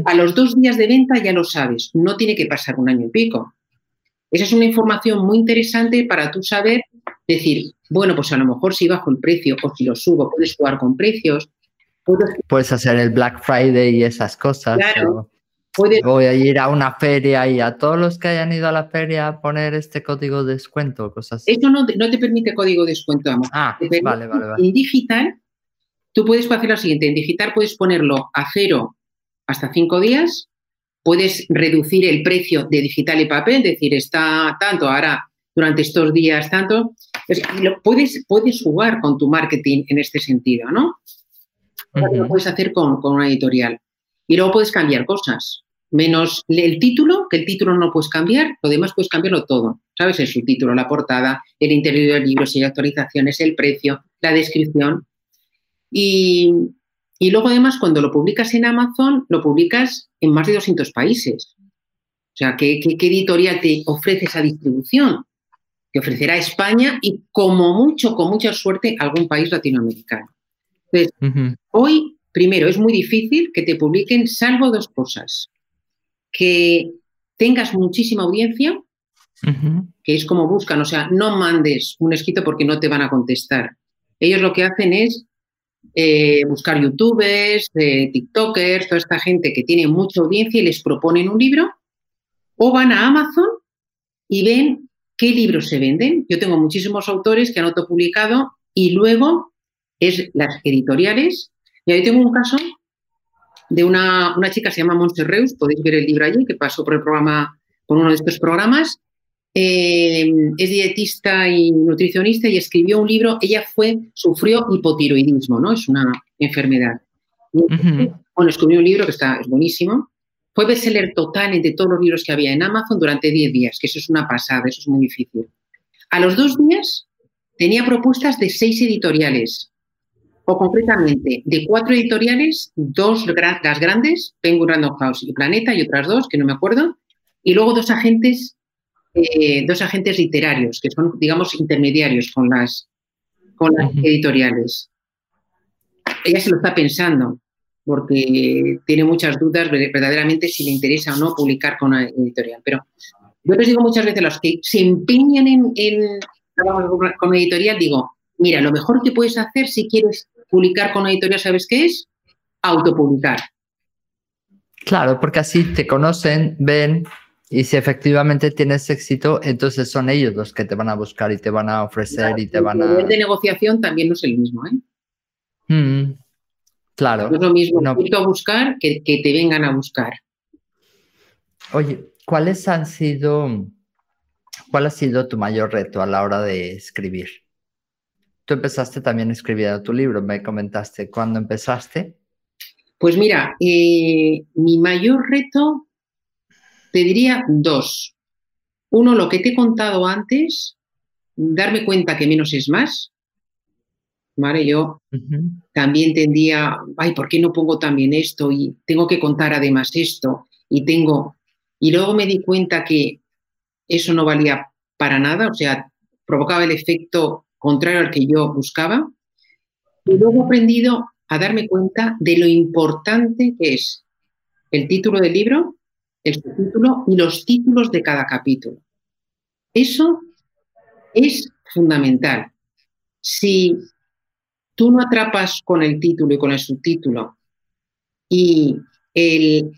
A los dos días de venta ya lo sabes, no tiene que pasar un año y pico. Esa es una información muy interesante para tú saber decir, bueno, pues a lo mejor si bajo el precio o si lo subo, puedes jugar con precios. Puedes, hacer el Black Friday y esas cosas. Claro, Voy a ir a una feria y a todos los que hayan ido a la feria poner este código de descuento, cosas así. Esto no, te permite código de descuento, amor. Ah, vale, vale, vale. En digital, tú puedes hacer lo siguiente. En digital puedes ponerlo a cero hasta cinco días puedes reducir el precio de digital y papel, es decir, está tanto, ahora durante estos días tanto. lo puedes, puedes jugar con tu marketing en este sentido, ¿no? Lo puedes hacer con, una editorial. Y luego puedes cambiar cosas, menos el título, que el título no puedes cambiar, lo demás puedes cambiarlo todo. ¿Sabes? El subtítulo, la portada, el interior del libro, si hay actualizaciones, el precio, la descripción. Y, y luego además cuando lo publicas en Amazon, lo publicas en más de 200 países. O sea, ¿qué, editorial te ofrece esa distribución? Te ofrecerá España y como mucho, con mucha suerte, algún país latinoamericano. Entonces, hoy, primero, es muy difícil que te publiquen, salvo dos cosas. Que tengas muchísima audiencia, que es como buscan, o sea, no mandes un escrito porque no te van a contestar. Ellos lo que hacen es eh, buscar youtubers, eh, tiktokers, toda esta gente que tiene mucha audiencia y les proponen un libro, o van a Amazon y ven qué libros se venden. Yo tengo muchísimos autores que han autopublicado y luego es las editoriales. Y ahí tengo un caso de una, una chica, se llama Reus, podéis ver el libro allí, que pasó por el programa, por uno de estos programas, eh, es dietista y nutricionista y escribió un libro. Ella fue, sufrió hipotiroidismo, ¿no? Es una enfermedad. Bueno, escribió un libro que está, es buenísimo. Fue bestseller total entre todos los libros que había en Amazon durante 10 días, que eso es una pasada, eso es muy difícil. A los dos días tenía propuestas de seis editoriales o concretamente de cuatro editoriales, dos las grandes, Penguin Random House y Planeta, y otras dos que no me acuerdo, y luego dos agentes, eh, dos agentes literarios, que son, digamos, intermediarios con las, con las editoriales. Ella se lo está pensando, porque tiene muchas dudas verdaderamente si le interesa o no publicar con una editorial. Pero yo les digo muchas veces a los que se empeñan en, en con una editorial, digo, mira, lo mejor que puedes hacer si quieres publicar con editorial, ¿sabes qué es? Autopublicar. Claro, porque así te conocen, ven, y si efectivamente tienes éxito, entonces son ellos los que te van a buscar y te van a ofrecer y te van a... El poder de negociación también no es el mismo, ¿eh? Mm, claro. No es lo mismo no. a buscar que, que te vengan a buscar. Oye, ¿cuáles han sido, cuál ha sido tu mayor reto a la hora de escribir? Tú empezaste también escribiendo tu libro, me comentaste. ¿Cuándo empezaste? Pues mira, eh, mi mayor reto, te diría dos. Uno, lo que te he contado antes, darme cuenta que menos es más. ¿Vale? Yo uh -huh. también tendía, ay, ¿por qué no pongo también esto? Y tengo que contar además esto. Y tengo. Y luego me di cuenta que eso no valía para nada, o sea, provocaba el efecto contrario al que yo buscaba. Y luego he aprendido a darme cuenta de lo importante que es el título del libro, el subtítulo y los títulos de cada capítulo. Eso es fundamental. Si tú no atrapas con el título y con el subtítulo y el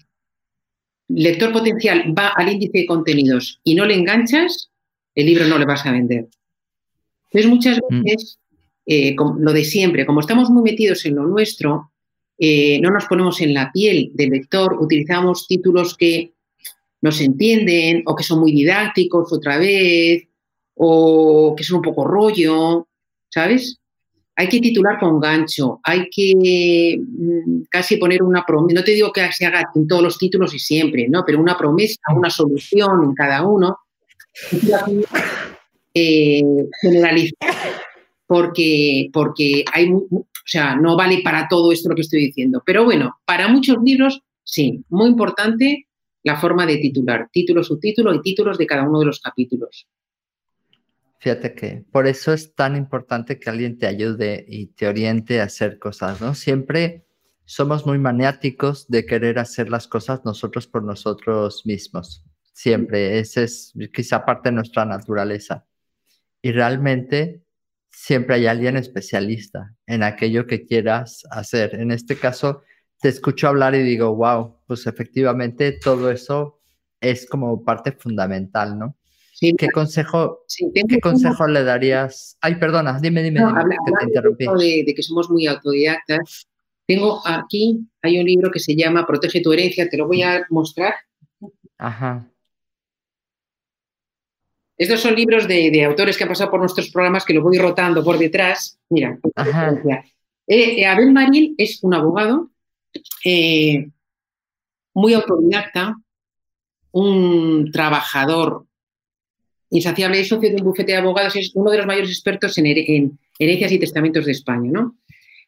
lector potencial va al índice de contenidos y no le enganchas, el libro no le vas a vender. Entonces, muchas veces, eh, lo de siempre, como estamos muy metidos en lo nuestro, eh, no nos ponemos en la piel del lector, utilizamos títulos que no se entienden o que son muy didácticos otra vez o que son un poco rollo, ¿sabes? Hay que titular con gancho, hay que mm, casi poner una promesa, no te digo que se haga en todos los títulos y siempre, ¿no? Pero una promesa, una solución en cada uno eh, generalizar porque, porque hay, o sea, no vale para todo esto lo que estoy diciendo. Pero bueno, para muchos libros, sí, muy importante la forma de titular, título, subtítulo y títulos de cada uno de los capítulos. Fíjate que por eso es tan importante que alguien te ayude y te oriente a hacer cosas, ¿no? Siempre somos muy maniáticos de querer hacer las cosas nosotros por nosotros mismos. Siempre, esa es quizá parte de nuestra naturaleza y realmente siempre hay alguien especialista en aquello que quieras hacer. En este caso, te escucho hablar y digo, wow, pues efectivamente todo eso es como parte fundamental, ¿no? Sí, ¿Qué consejo, sí, ¿qué consejo le darías? Ay, perdona, dime, dime, no, dime habla, que te interrumpí. De, de, que somos muy autodidactas. Tengo aquí, hay un libro que se llama Protege tu herencia, te lo voy a mostrar. Ajá. Estos son libros de, de, autores que han pasado por nuestros programas que los voy rotando por detrás. Mira, eh, Abel Marín es un abogado eh, muy autodidacta, un trabajador insaciable, es socio de un bufete de abogados, es uno de los mayores expertos en, en herencias y testamentos de España, ¿no?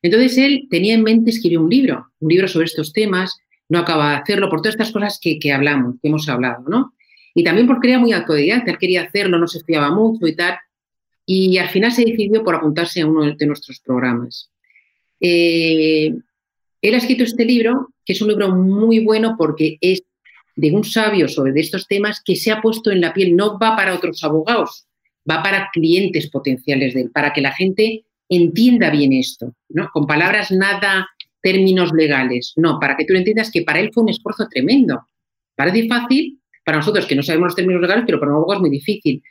Entonces él tenía en mente escribir un libro, un libro sobre estos temas, no acaba de hacerlo por todas estas cosas que, que hablamos, que hemos hablado, ¿no? Y también porque era muy autodidacta, él quería hacerlo, no se estudiaba mucho y tal. Y al final se decidió por apuntarse a uno de nuestros programas. Eh, él ha escrito este libro, que es un libro muy bueno porque es de un sabio sobre estos temas que se ha puesto en la piel, no va para otros abogados, va para clientes potenciales de él, para que la gente entienda bien esto, ¿no? Con palabras nada términos legales, no, para que tú entiendas que para él fue un esfuerzo tremendo. Parece fácil, para nosotros que no sabemos los términos legales, pero para un abogado es muy difícil.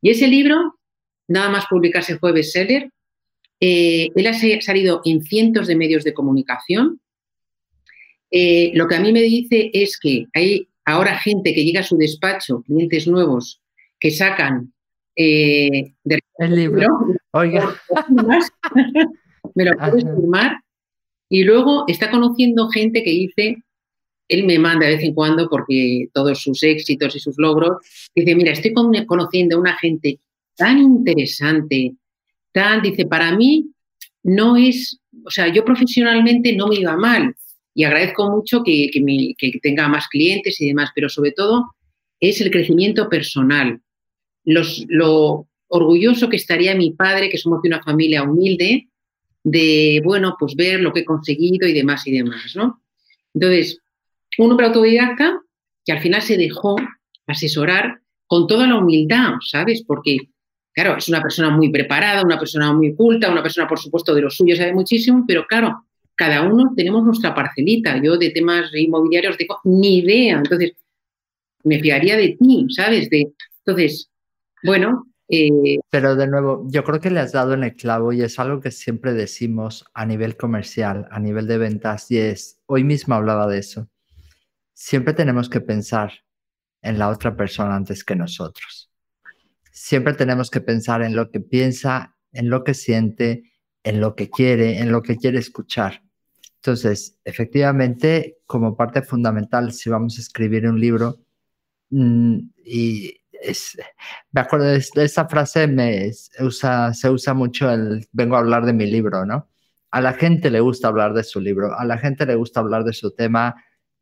Y ese libro, nada más publicarse fue bestseller, eh, él ha salido en cientos de medios de comunicación. Eh, lo que a mí me dice es que hay ahora gente que llega a su despacho, clientes nuevos, que sacan eh, del el libro. Oiga. me lo puedes firmar. Y luego está conociendo gente que dice, él me manda de vez en cuando, porque todos sus éxitos y sus logros, dice, mira, estoy conociendo a una gente tan interesante, tan, dice, para mí no es o sea, yo profesionalmente no me iba mal y agradezco mucho que, tenga más clientes y demás, pero sobre todo es el crecimiento personal. lo orgulloso que estaría mi padre, que somos de una familia humilde, de, bueno, pues ver lo que he conseguido y demás y demás, ¿no? Entonces, un hombre autodidacta que al final se dejó asesorar con toda la humildad, ¿sabes? Porque, claro, es una persona muy preparada, una persona muy culta, una persona, por supuesto, de lo suyo sabe muchísimo, pero claro, cada uno tenemos nuestra parcelita. Yo de temas inmobiliarios digo, ni idea. Entonces, me fiaría de ti, ¿sabes? De, entonces, bueno. Eh, pero de nuevo, yo creo que le has dado en el clavo y es algo que siempre decimos a nivel comercial, a nivel de ventas, y es, hoy mismo hablaba de eso. Siempre tenemos que pensar en la otra persona antes que nosotros. Siempre tenemos que pensar en lo que piensa, en lo que siente, en lo que quiere, en lo que quiere escuchar. Entonces, efectivamente, como parte fundamental, si vamos a escribir un libro, mm, y me acuerdo de, esa frase, se usa mucho el vengo a hablar de mi libro, ¿no? A la gente le gusta hablar de su libro, a la gente le gusta hablar de su tema,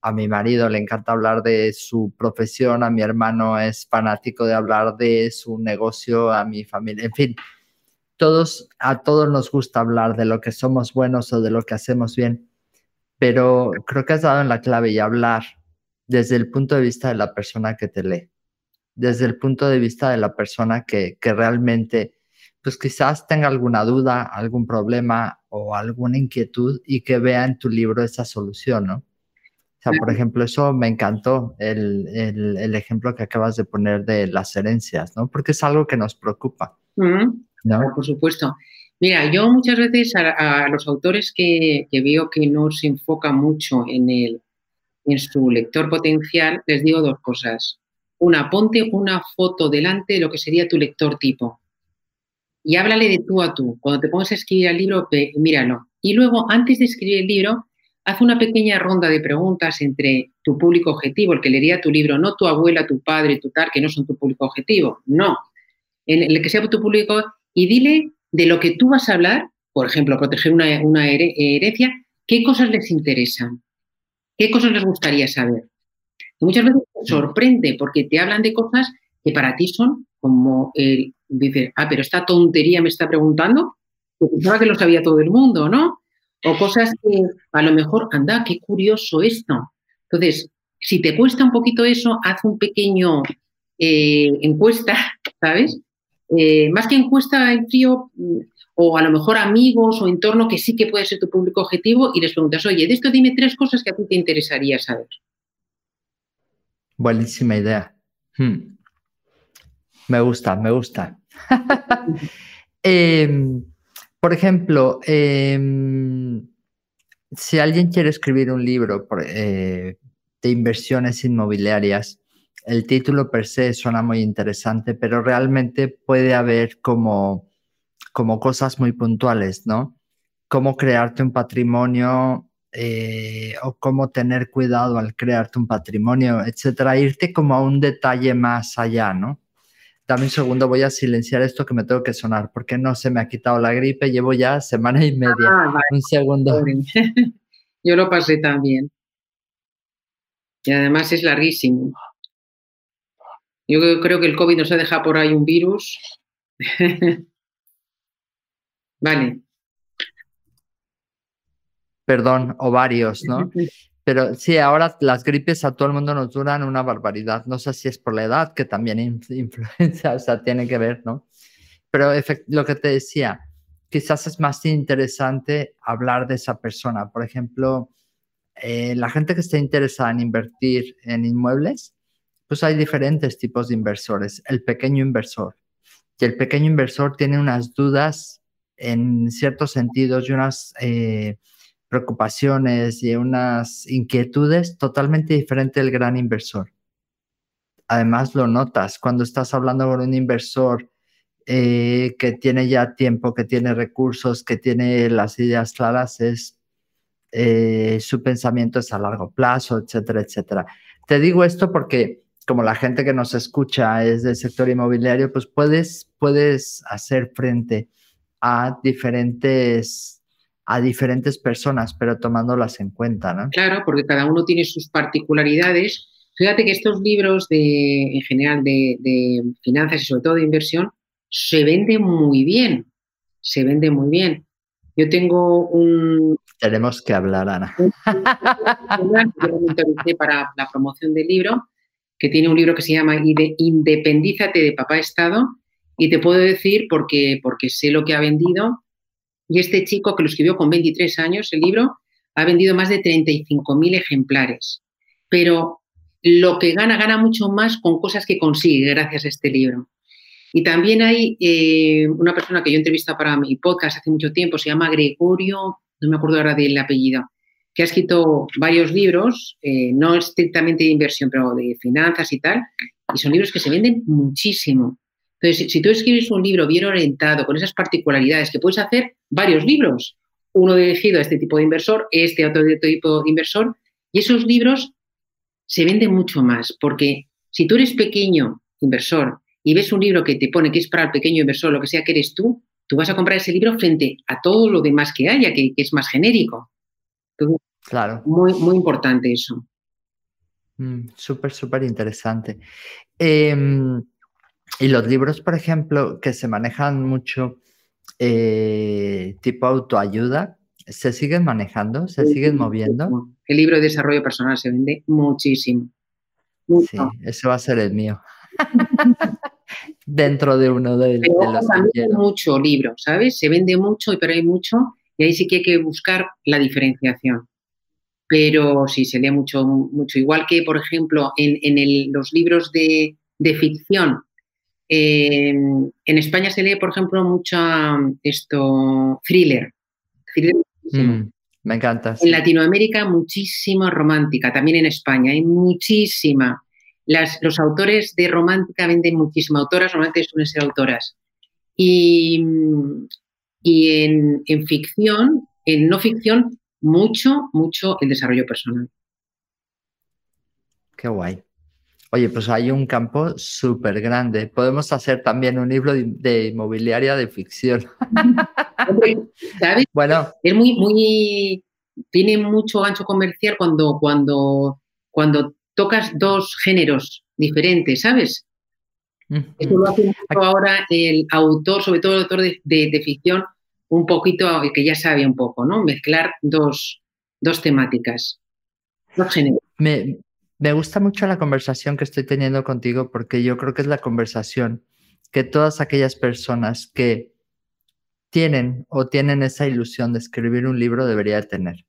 a mi marido le encanta hablar de su profesión, a mi hermano es fanático de hablar de su negocio, a mi familia, en fin, todos, a todos nos gusta hablar de lo que somos buenos o de lo que hacemos bien, pero creo que has dado en la clave y hablar desde el punto de vista de la persona que te lee, desde el punto de vista de la persona que, que realmente, pues quizás tenga alguna duda, algún problema o alguna inquietud y que vea en tu libro esa solución, ¿no? Sea, por ejemplo, eso me encantó, el, el, el, ejemplo que acabas de poner de las herencias, ¿no? Porque es algo que nos preocupa. Por supuesto. Mira, yo muchas veces a, los autores que, veo que no se enfoca mucho en, el, en su lector potencial, les digo dos cosas. Una, ponte una foto delante de lo que sería tu lector tipo. Y háblale de tú a tú. Cuando te pongas a escribir el libro, míralo. Y luego, antes de escribir el libro, haz una pequeña ronda de preguntas entre tu público objetivo, el que leería tu libro, no tu abuela, tu padre, tu tal, que no son tu público objetivo. No. En el que sea tu público y dile de lo que tú vas a hablar, por ejemplo, proteger una, herencia, qué cosas les interesan, qué cosas les gustaría saber. muchas veces te sorprende porque te hablan de cosas que para ti son como el, dice, ah, pero esta tontería me está preguntando, que pensaba que lo sabía todo el mundo, ¿no? O cosas que a lo mejor, anda, qué curioso esto. Entonces, si te cuesta un poquito eso, haz un pequeño eh, encuesta, ¿sabes? Eh, más que encuesta en frío, mm, o a lo mejor amigos o entorno que sí que puede ser tu público objetivo y les preguntas, oye, de esto dime tres cosas que a ti te interesaría saber. Buenísima idea. Hmm. Me gusta, me gusta. Em, por ejemplo, em, si alguien quiere escribir un libro eh, de inversiones inmobiliarias, el título per se suena muy interesante, pero realmente puede haber como, como cosas muy puntuales, ¿no? Cómo crearte un patrimonio eh, o cómo tener cuidado al crearte un patrimonio, etcétera. Irte como a un detalle más allá, ¿no? Dame un segundo, voy a silenciar esto que me tengo que sonar, porque no se me ha quitado la gripe, llevo ya semana y media. Ah, un segundo. Yo lo pasé también. Y además es larguísimo. Yo creo que el COVID nos ha dejado por ahí un virus. vale. Perdón, o varios, ¿no? Pero sí, ahora las gripes a todo el mundo nos duran una barbaridad. No sé si es por la edad, que también influencia, o sea, tiene que ver, ¿no? Pero lo que te decía, quizás es más interesante hablar de esa persona. Por ejemplo, eh, la gente que esté interesada en invertir en inmuebles, pues hay diferentes tipos de inversores. El pequeño inversor. Y el pequeño inversor tiene unas dudas en ciertos sentidos y unas eh, preocupaciones y unas inquietudes totalmente diferentes del gran inversor. Además, lo notas cuando estás hablando con un inversor eh, que tiene ya tiempo, que tiene recursos, que tiene las ideas claras, es eh, su pensamiento es a largo plazo, etcétera, etcétera. Te digo esto porque como la gente que nos escucha es del sector inmobiliario, pues puedes, puedes hacer frente a diferentes a diferentes personas, pero tomándolas en cuenta, ¿no? Claro, porque cada uno tiene sus particularidades. Fíjate que estos libros de, en general de, de finanzas y sobre todo de inversión se venden muy bien, se venden muy bien. Yo tengo un... Tenemos que hablar, Ana. para la promoción del libro, que tiene un libro que se llama Independízate de Papá Estado, y te puedo decir porque, porque sé lo que ha vendido, y este chico que lo escribió con 23 años, el libro, ha vendido más de 35.000 ejemplares. Pero lo que gana, gana mucho más con cosas que consigue gracias a este libro. Y también hay eh, una persona que yo entrevista para mi podcast hace mucho tiempo, se llama Gregorio, no me acuerdo ahora del apellido, que ha escrito varios libros, eh, no estrictamente de inversión, pero de finanzas y tal, y son libros que se venden muchísimo. Entonces, si tú escribes un libro bien orientado, con esas particularidades, que puedes hacer varios libros, uno dirigido a este tipo de inversor, este otro tipo de inversor, y esos libros se venden mucho más, porque si tú eres pequeño inversor y ves un libro que te pone que es para el pequeño inversor, lo que sea que eres tú, tú vas a comprar ese libro frente a todo lo demás que haya, que, es más genérico. claro. Muy, muy importante eso. Mm, súper, súper interesante. Em, y los libros, por ejemplo, que se manejan mucho eh, tipo autoayuda, ¿se siguen manejando? ¿Se siguen moviendo? El libro de desarrollo personal se vende muchísimo. Sí, ese va a ser el mío. Dentro de uno de, los también hay mucho libro, ¿sabes? Se vende mucho, pero hay mucho, y ahí sí que hay que buscar la diferenciación. Pero sí, se lee mucho, mucho. Igual que, por ejemplo, en, los libros de, ficción, en España se lee, por ejemplo, mucho esto, thriller. Mm, me encanta. En Latinoamérica, muchísima romántica. También en España hay muchísima los autores de romántica venden muchísimo. Autoras normalmente suelen ser autoras. Y, y en, ficción, en no ficción, mucho, mucho el desarrollo personal. Qué guay. Oye, pues hay un campo súper grande. Podemos hacer también un libro de, inmobiliaria de ficción. ¿Sabes? Bueno. Es muy, muy, tiene mucho gancho comercial cuando, cuando, cuando tocas dos géneros diferentes, ¿sabes? Eso lo hace ahora el autor, sobre todo el autor de, ficción, un poquito, que ya sabe un poco, ¿no? Mezclar dos, temáticas, dos géneros. Me, me gusta mucho la conversación que estoy teniendo contigo porque yo creo que es la conversación que todas aquellas personas que tienen o tienen esa ilusión de escribir un libro debería tener.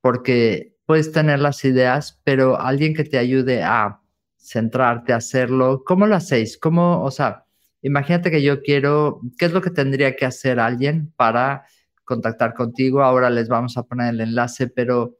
Porque puedes tener las ideas, pero alguien que te ayude a centrarte, a hacerlo, ¿cómo lo hacéis? ¿Cómo, o sea, imagínate que yo quiero, ¿qué es lo que tendría que hacer alguien para contactar contigo? Ahora les vamos a poner el enlace, pero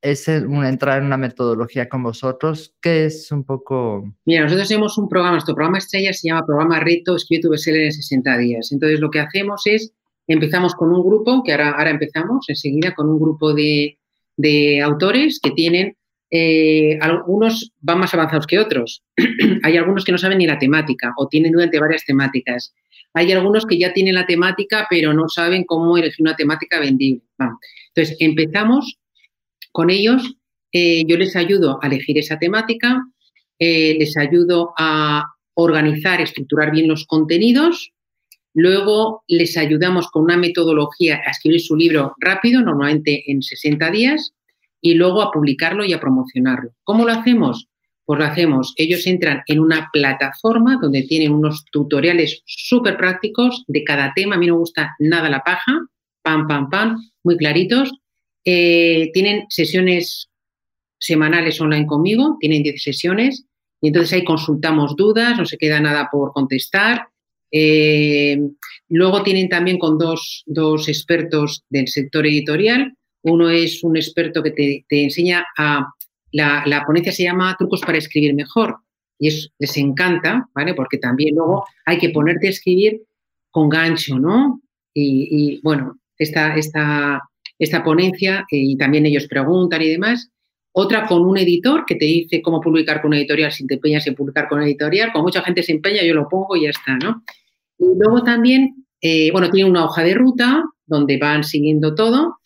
es entrar en una metodología con vosotros, que es un poco... Mira, nosotros tenemos un programa, nuestro programa estrella se llama Programa Reto Escribe tu bestseller en 60 días. Entonces, lo que hacemos es, empezamos con un grupo, que ahora, ahora empezamos enseguida, con un grupo de, de autores que tienen, eh, algunos van más avanzados que otros. Hay algunos que no saben ni la temática o tienen durante varias temáticas. Hay algunos que ya tienen la temática, pero no saben cómo elegir una temática vendible. Entonces, empezamos con ellos. Eh, yo les ayudo a elegir esa temática, eh, les ayudo a organizar, estructurar bien los contenidos Luego les ayudamos con una metodología a escribir su libro rápido, normalmente en 60 días, y luego a publicarlo y a promocionarlo. ¿Cómo lo hacemos? Pues lo hacemos, ellos entran en una plataforma donde tienen unos tutoriales súper prácticos de cada tema. A mí no me gusta nada la paja, pam, pam, pam, muy claritos. Eh, tienen sesiones semanales online conmigo, tienen 10 sesiones, y entonces ahí consultamos dudas, no se queda nada por contestar eh, luego tienen también con dos, expertos del sector editorial. Uno es un experto que te, enseña a... La, ponencia se llama Trucos para escribir mejor y es, les encanta, ¿vale? Porque también luego hay que ponerte a escribir con gancho, ¿no? Y, bueno, esta, esta, esta ponencia, eh, y también ellos preguntan y demás, otra con un editor que te dice cómo publicar con una editorial si te empeñas en publicar con una editorial. Como mucha gente se empeña, yo lo pongo y ya está, ¿no? Y luego también, eh, bueno, tiene una hoja de ruta donde van siguiendo todo.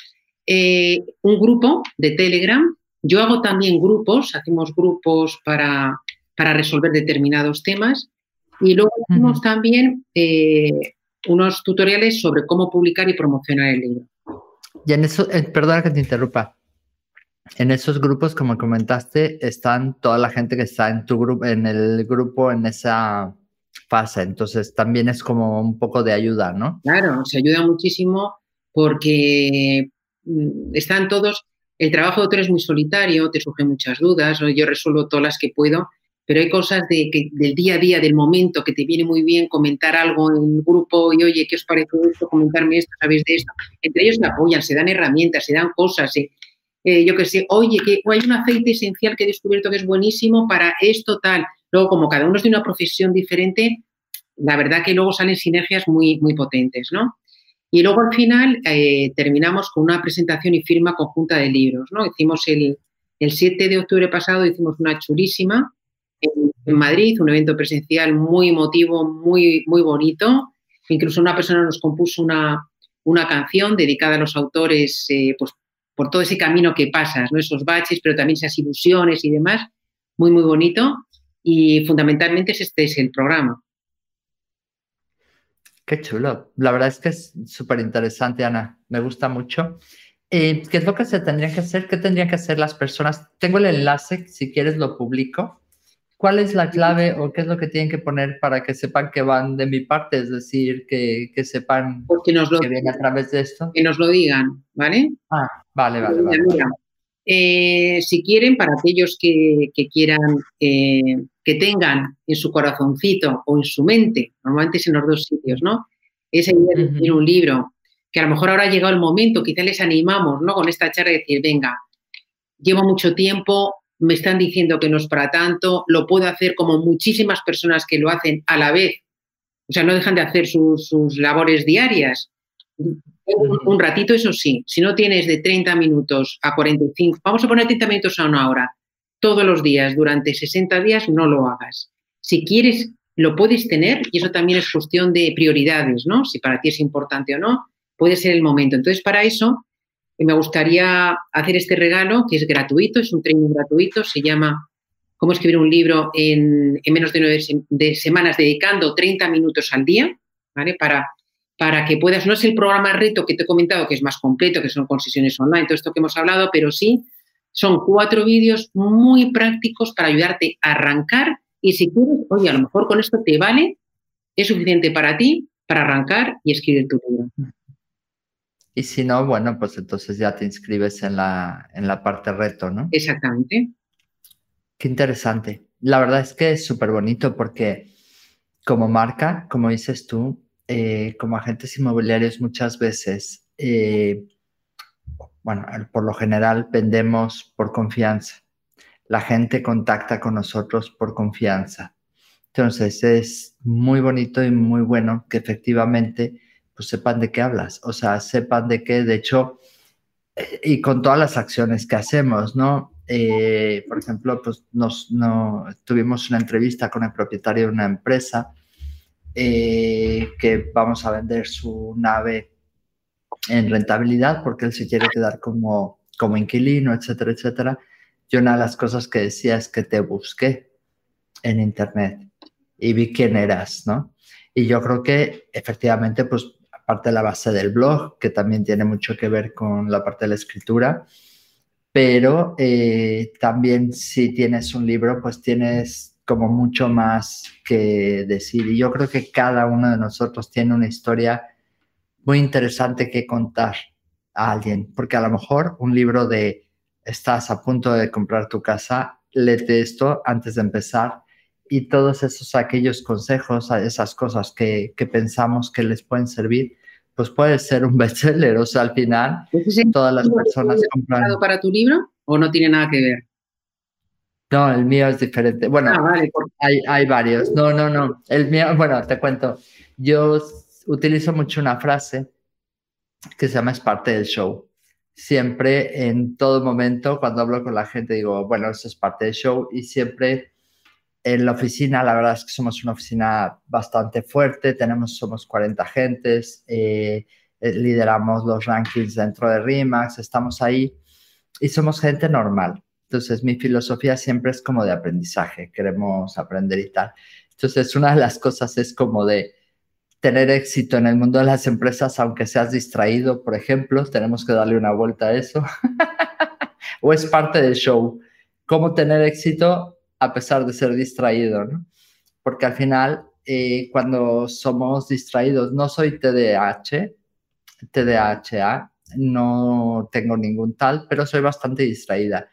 Eh, un grupo de Telegram. Yo hago también grupos, hacemos grupos para, para resolver determinados temas. Y luego hacemos también eh, unos tutoriales sobre cómo publicar y promocionar el libro. Y en eso, eh, perdona que te interrumpa. En esos grupos, como comentaste, están toda la gente que está en tu grupo, en el grupo, en esa fase. Entonces, también es como un poco de ayuda, ¿no? Claro, se ayuda muchísimo porque mm, están todos. El trabajo de autor es muy solitario, te surgen muchas dudas, yo resuelvo todas las que puedo, pero hay cosas de, que, del día a día, del momento, que te viene muy bien comentar algo en el grupo y, oye, ¿qué os parece esto? Comentarme esto, ¿sabéis de esto? Entre ellos se apoyan, se dan herramientas, se dan cosas. Eh, yo que sé, oye, que hay un aceite esencial que he descubierto que es buenísimo para esto, tal. Luego, como cada uno es de una profesión diferente, la verdad que luego salen sinergias muy, muy potentes, ¿no? Y luego al final eh, terminamos con una presentación y firma conjunta de libros, ¿no? Hicimos el, el 7 de octubre pasado, hicimos una chulísima en, Madrid, un evento presencial muy emotivo, muy, muy bonito. Incluso una persona nos compuso una, una canción dedicada a los autores, eh, pues por todo ese camino que pasas, ¿no? esos baches, pero también esas ilusiones y demás. Muy, muy bonito. Y fundamentalmente este es el programa. Qué chulo. La verdad es que es súper interesante, Ana. Me gusta mucho. Eh, ¿Qué es lo que se tendría que hacer? ¿Qué tendrían que hacer las personas? Tengo el enlace, si quieres lo publico. ¿Cuál es la clave o qué es lo que tienen que poner para que sepan que van de mi parte? Es decir, que, que sepan que, nos lo, que viene a través de esto. Que nos lo digan, ¿vale? Ah, vale, vale, vale. Eh, si quieren, para aquellos que, que quieran, eh, que tengan en su corazoncito o en su mente, normalmente es en los dos sitios, ¿no? Esa idea de un libro, que a lo mejor ahora ha llegado el momento, quizá les animamos, ¿no? Con esta charla de decir, venga, llevo mucho tiempo, me están diciendo que no es para tanto, lo puedo hacer como muchísimas personas que lo hacen a la vez, o sea, no dejan de hacer sus, labores diarias. Un, ratito, eso sí, si no tienes de 30 minutos a 45, vamos a poner 30 minutos a una hora, todos los días, durante 60 días, no lo hagas. Si quieres, lo puedes tener y eso también es cuestión de prioridades, ¿no? Si para ti es importante o no, puede ser el momento. Entonces, para eso, me gustaría hacer este regalo, que es gratuito, es un training gratuito, se llama Cómo escribir un libro en, menos de nueve semanas, dedicando 30 minutos al día, ¿vale? Para, para que puedas, no es el programa reto que te he comentado, que es más completo, que son con sesiones online, todo esto que hemos hablado, pero sí son cuatro vídeos muy prácticos para ayudarte a arrancar y si quieres, oye, a lo mejor con esto te vale, es suficiente para ti para arrancar y escribir tu libro. Y si no, bueno, pues entonces ya te inscribes en la, en la parte reto, ¿no? Exactamente. Qué interesante. La verdad es que es súper bonito porque como marca, como dices tú, eh, como agentes inmobiliarios muchas veces, eh, bueno, por lo general vendemos por confianza. La gente contacta con nosotros por confianza. Entonces es muy bonito y muy bueno que efectivamente pues sepan de qué hablas, o sea, sepan de qué, de hecho, eh, y con todas las acciones que hacemos, ¿no? Eh, por ejemplo, pues nos, no, tuvimos una entrevista con el propietario de una empresa eh, que vamos a vender su nave en rentabilidad porque él se quiere quedar como, como inquilino, etcétera, etcétera. Y una de las cosas que decía es que te busqué en internet y vi quién eras, ¿no? Y yo creo que efectivamente, pues parte de la base del blog, que también tiene mucho que ver con la parte de la escritura, pero eh, también si tienes un libro, pues tienes como mucho más que decir. Y yo creo que cada uno de nosotros tiene una historia muy interesante que contar a alguien, porque a lo mejor un libro de estás a punto de comprar tu casa, léete esto antes de empezar y todos esos aquellos consejos, esas cosas que, que, pensamos que les pueden servir, pues puede ser un bestseller. O sea, al final, todas las personas compran. para tu libro o no tiene nada que ver? No, el mío es diferente. Bueno, ah, hay, hay varios. No, no, no. El mío, bueno, te cuento. Yo utilizo mucho una frase que se llama es parte del show. Siempre, en todo momento, cuando hablo con la gente, digo, bueno, eso es parte del show y siempre en la oficina, la verdad es que somos una oficina bastante fuerte, tenemos, somos 40 agentes, eh, eh, lideramos los rankings dentro de RIMAX, estamos ahí y somos gente normal. Entonces, mi filosofía siempre es como de aprendizaje, queremos aprender y tal. Entonces, una de las cosas es como de tener éxito en el mundo de las empresas, aunque seas distraído, por ejemplo, tenemos que darle una vuelta a eso. o es parte del show. Cómo tener éxito a pesar de ser distraído, ¿no? Porque al final, eh, cuando somos distraídos, no soy TDAH, TDAHA, no tengo ningún tal, pero soy bastante distraída.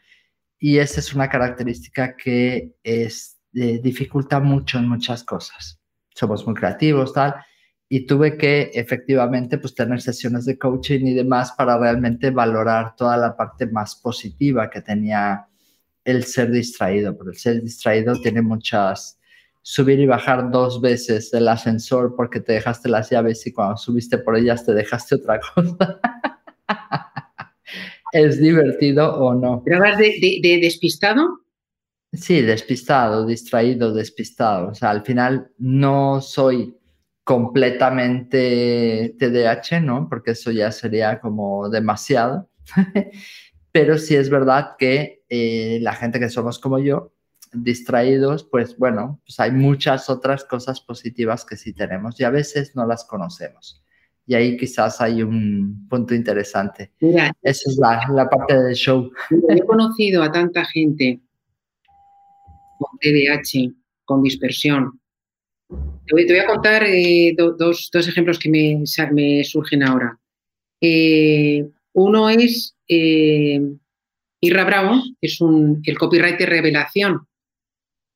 Y esa es una característica que es, eh, dificulta mucho en muchas cosas. Somos muy creativos, tal, y tuve que efectivamente pues tener sesiones de coaching y demás para realmente valorar toda la parte más positiva que tenía el ser distraído, porque el ser distraído tiene muchas subir y bajar dos veces el ascensor porque te dejaste las llaves y cuando subiste por ellas te dejaste otra cosa. ¿Es divertido o no? ¿Grabas de, de, despistado? Sí, despistado, distraído, despistado. O sea, al final no soy completamente TDAH, ¿no? Porque eso ya sería como demasiado. Pero sí es verdad que eh, la gente que somos como yo, distraídos, pues bueno, pues hay muchas otras cosas positivas que sí tenemos y a veces no las conocemos. Y ahí quizás hay un punto interesante. Mira, Esa es la, parte del show. he conocido a tanta gente con TDAH, con dispersión. Te voy, a contar eh, dos, ejemplos que me, me surgen ahora. Eh, uno es eh, Irra Bravo, es un, el copywriter revelación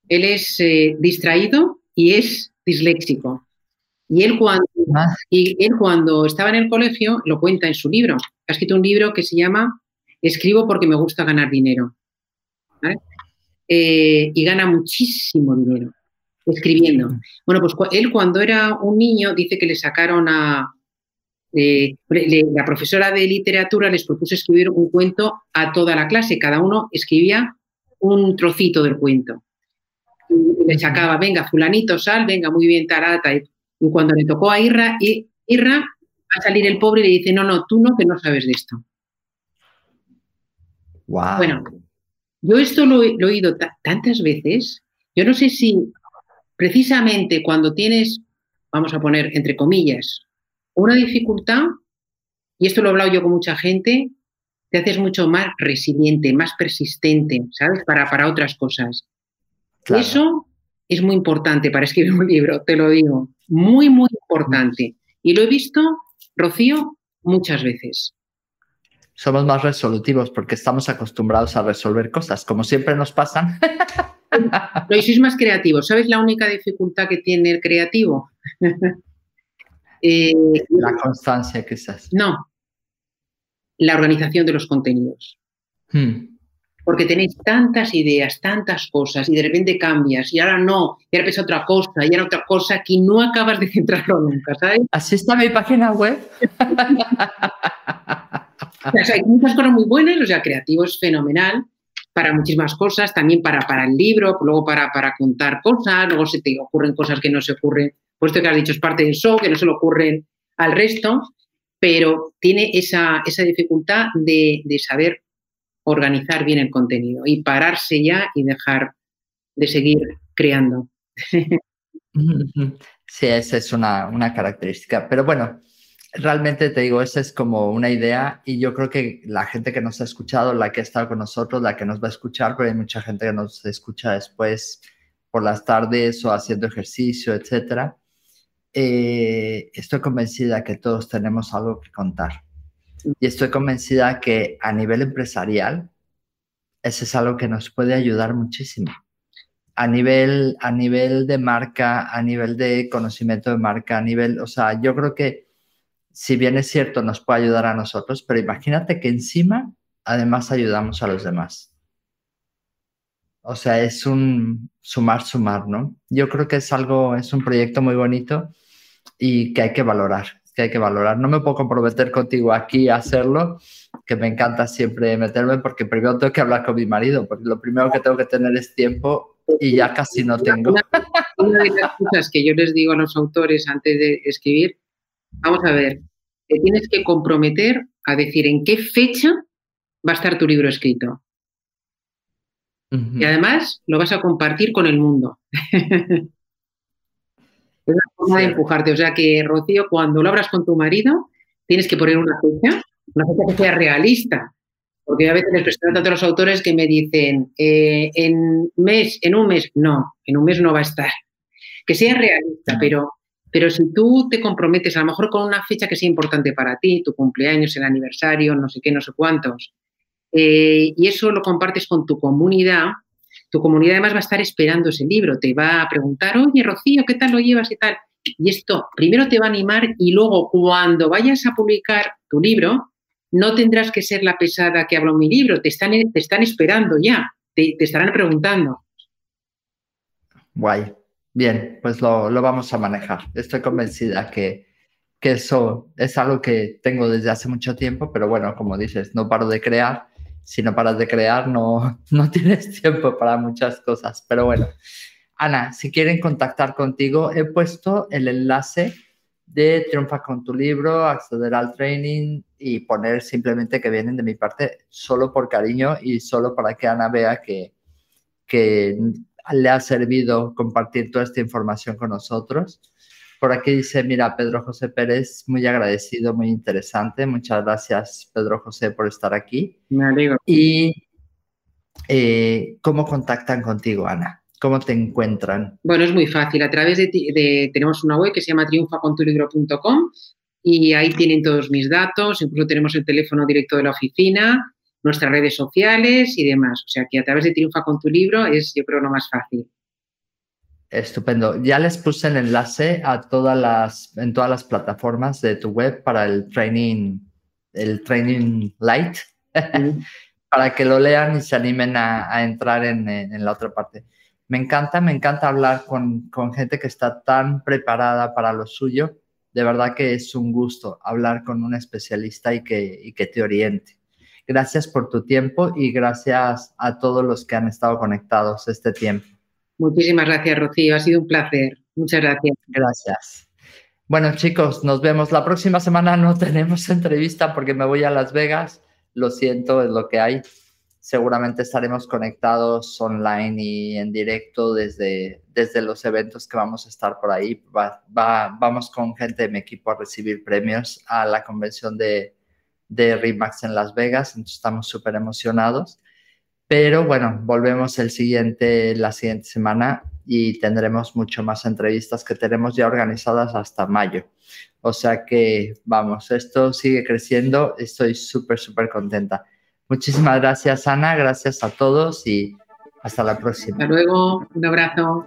él es eh, distraído y es disléxico. Y él, cuando, ah. y él cuando estaba en el colegio lo cuenta en su libro. Ha escrito un libro que se llama Escribo porque me gusta ganar dinero. Eh, y gana muchísimo dinero escribiendo. Bueno, pues él cuando era un niño dice que le sacaron a... Eh, la profesora de literatura les propuso escribir un cuento a toda la clase. Cada uno escribía un trocito del cuento le sacaba, venga, fulanito, sal, venga, muy bien, tarata. Y, cuando le tocó a Irra, Irra va a salir el pobre y le dice, no, no, tú no, que no sabes de esto. Bueno, yo esto lo, he oído tantas veces, yo no sé si precisamente cuando tienes, vamos a poner entre comillas, una dificultad, y esto lo he hablado yo con mucha gente, te haces mucho más resiliente, más persistente, ¿sabes? Para, para otras cosas. Eso es muy importante para escribir un libro, te lo digo. Muy, muy importante. Y lo he visto, Rocío, muchas veces. Somos más resolutivos porque estamos acostumbrados a resolver cosas, como siempre nos pasan. Lo sois más creativos. ¿Sabes la única dificultad que tiene el creativo? Eh, la constancia, quizás. No. La organización de los contenidos. Hmm porque tenéis tantas ideas, tantas cosas y de repente cambias y ahora no, y ahora ves otra cosa y ahora otra cosa que no acabas de centrarlo nunca, ¿sabes? Así está mi página web. hay muchas cosas muy buenas, o sea, creativo es fenomenal para muchísimas cosas, también para, para el libro, luego para, para contar cosas, luego se te ocurren cosas que no se ocurren, pues esto que has dicho es parte del show, que no se le ocurren al resto, pero tiene esa, esa dificultad de, de saber organizar bien el contenido y pararse ya y dejar de seguir creando. Sí, esa es una, una, característica. Pero bueno, realmente te digo, esa es como una idea y yo creo que la gente que nos ha escuchado, la que ha estado con nosotros, la que nos va a escuchar, pero hay mucha gente que nos escucha después por las tardes o haciendo ejercicio, etcétera. Eh, estoy convencida que todos tenemos algo que contar y estoy convencida que a nivel empresarial, eso es algo que nos puede ayudar muchísimo. A nivel, a nivel de marca, a nivel de conocimiento de marca, a nivel, o sea, yo creo que si bien es cierto, nos puede ayudar a nosotros, pero imagínate que encima, además, ayudamos a los demás. O sea, es un sumar, sumar, ¿no? Yo creo que es algo, es un proyecto muy bonito y que hay que valorar que hay que valorar. No me puedo comprometer contigo aquí a hacerlo, que me encanta siempre meterme porque primero tengo que hablar con mi marido, porque lo primero que tengo que tener es tiempo y ya casi no tengo. Una, de las cosas que yo les digo a los autores antes de escribir, vamos a ver, te tienes que comprometer a decir en qué fecha va a estar tu libro escrito. Y además lo vas a compartir con el mundo. es una forma de empujarte. O sea que, Rocío, cuando lo abras con tu marido, tienes que poner una fecha, una fecha que sea realista. Porque a veces les presento a los autores que me dicen, eh, en, mes, en un mes, no, en un mes no va a estar. Que sea realista, pero, pero si tú te comprometes a lo mejor con una fecha que sea importante para ti, tu cumpleaños, el aniversario, no sé qué, no sé cuántos, eh, y eso lo compartes con tu comunidad, tu comunidad además va a estar esperando ese libro, te va a preguntar, oye, Rocío, ¿qué tal lo llevas y tal? Y esto primero te va a animar y luego cuando vayas a publicar tu libro, no tendrás que ser la pesada que habla mi libro, te están, te están esperando ya, te, estarán preguntando. Guay. Bien, pues lo, vamos a manejar. Estoy convencida que, que, eso es algo que tengo desde hace mucho tiempo, pero bueno, como dices, no paro de crear. Si no paras de crear, no, no tienes tiempo para muchas cosas. Pero bueno, Ana, si quieren contactar contigo, he puesto el enlace de Triunfa con tu libro, acceder al training y poner simplemente que vienen de mi parte solo por cariño y solo para que Ana vea que, que le ha servido compartir toda esta información con nosotros. Por aquí dice, mira, Pedro José Pérez, muy agradecido, muy interesante. Muchas gracias, Pedro José, por estar aquí. Me alegro. Y eh, ¿cómo contactan contigo, Ana? ¿Cómo te encuentran? Bueno, es muy fácil. A través de, tenemos una web que se llama triunfacontulibro.com y ahí tienen todos mis datos, incluso tenemos el teléfono directo de la oficina, nuestras redes sociales y demás. O sea que a través de Triunfa con tu libro es, yo creo, lo más fácil. Estupendo. Ya les puse el enlace a todas las, en todas las plataformas de tu web para el training, el training light, para que lo lean y se animen a, entrar en, en, la otra parte me encanta, me encanta hablar con, gente que está tan preparada para lo suyo. De verdad que es un gusto hablar con un especialista y que, que te oriente. Gracias por tu tiempo y gracias a todos los que han estado conectados este tiempo. Muchísimas gracias, Rocío. Ha sido un placer. Muchas gracias. Gracias. Bueno, chicos, nos vemos. La próxima semana no tenemos entrevista porque me voy a Las Vegas. Lo siento, es lo que hay seguramente estaremos conectados online y en directo desde, desde los eventos que vamos a estar por ahí. vamos con gente de mi equipo a recibir premios a la convención de, de RIMAX en Las Vegas, entonces estamos súper emocionados. Pero bueno, volvemos el siguiente, la siguiente semana y tendremos mucho más entrevistas que tenemos ya organizadas hasta mayo. O sea que, vamos, esto sigue creciendo, estoy súper, súper contenta. Muchísimas gracias, Ana. Gracias a todos y hasta la próxima. Hasta luego. Un abrazo.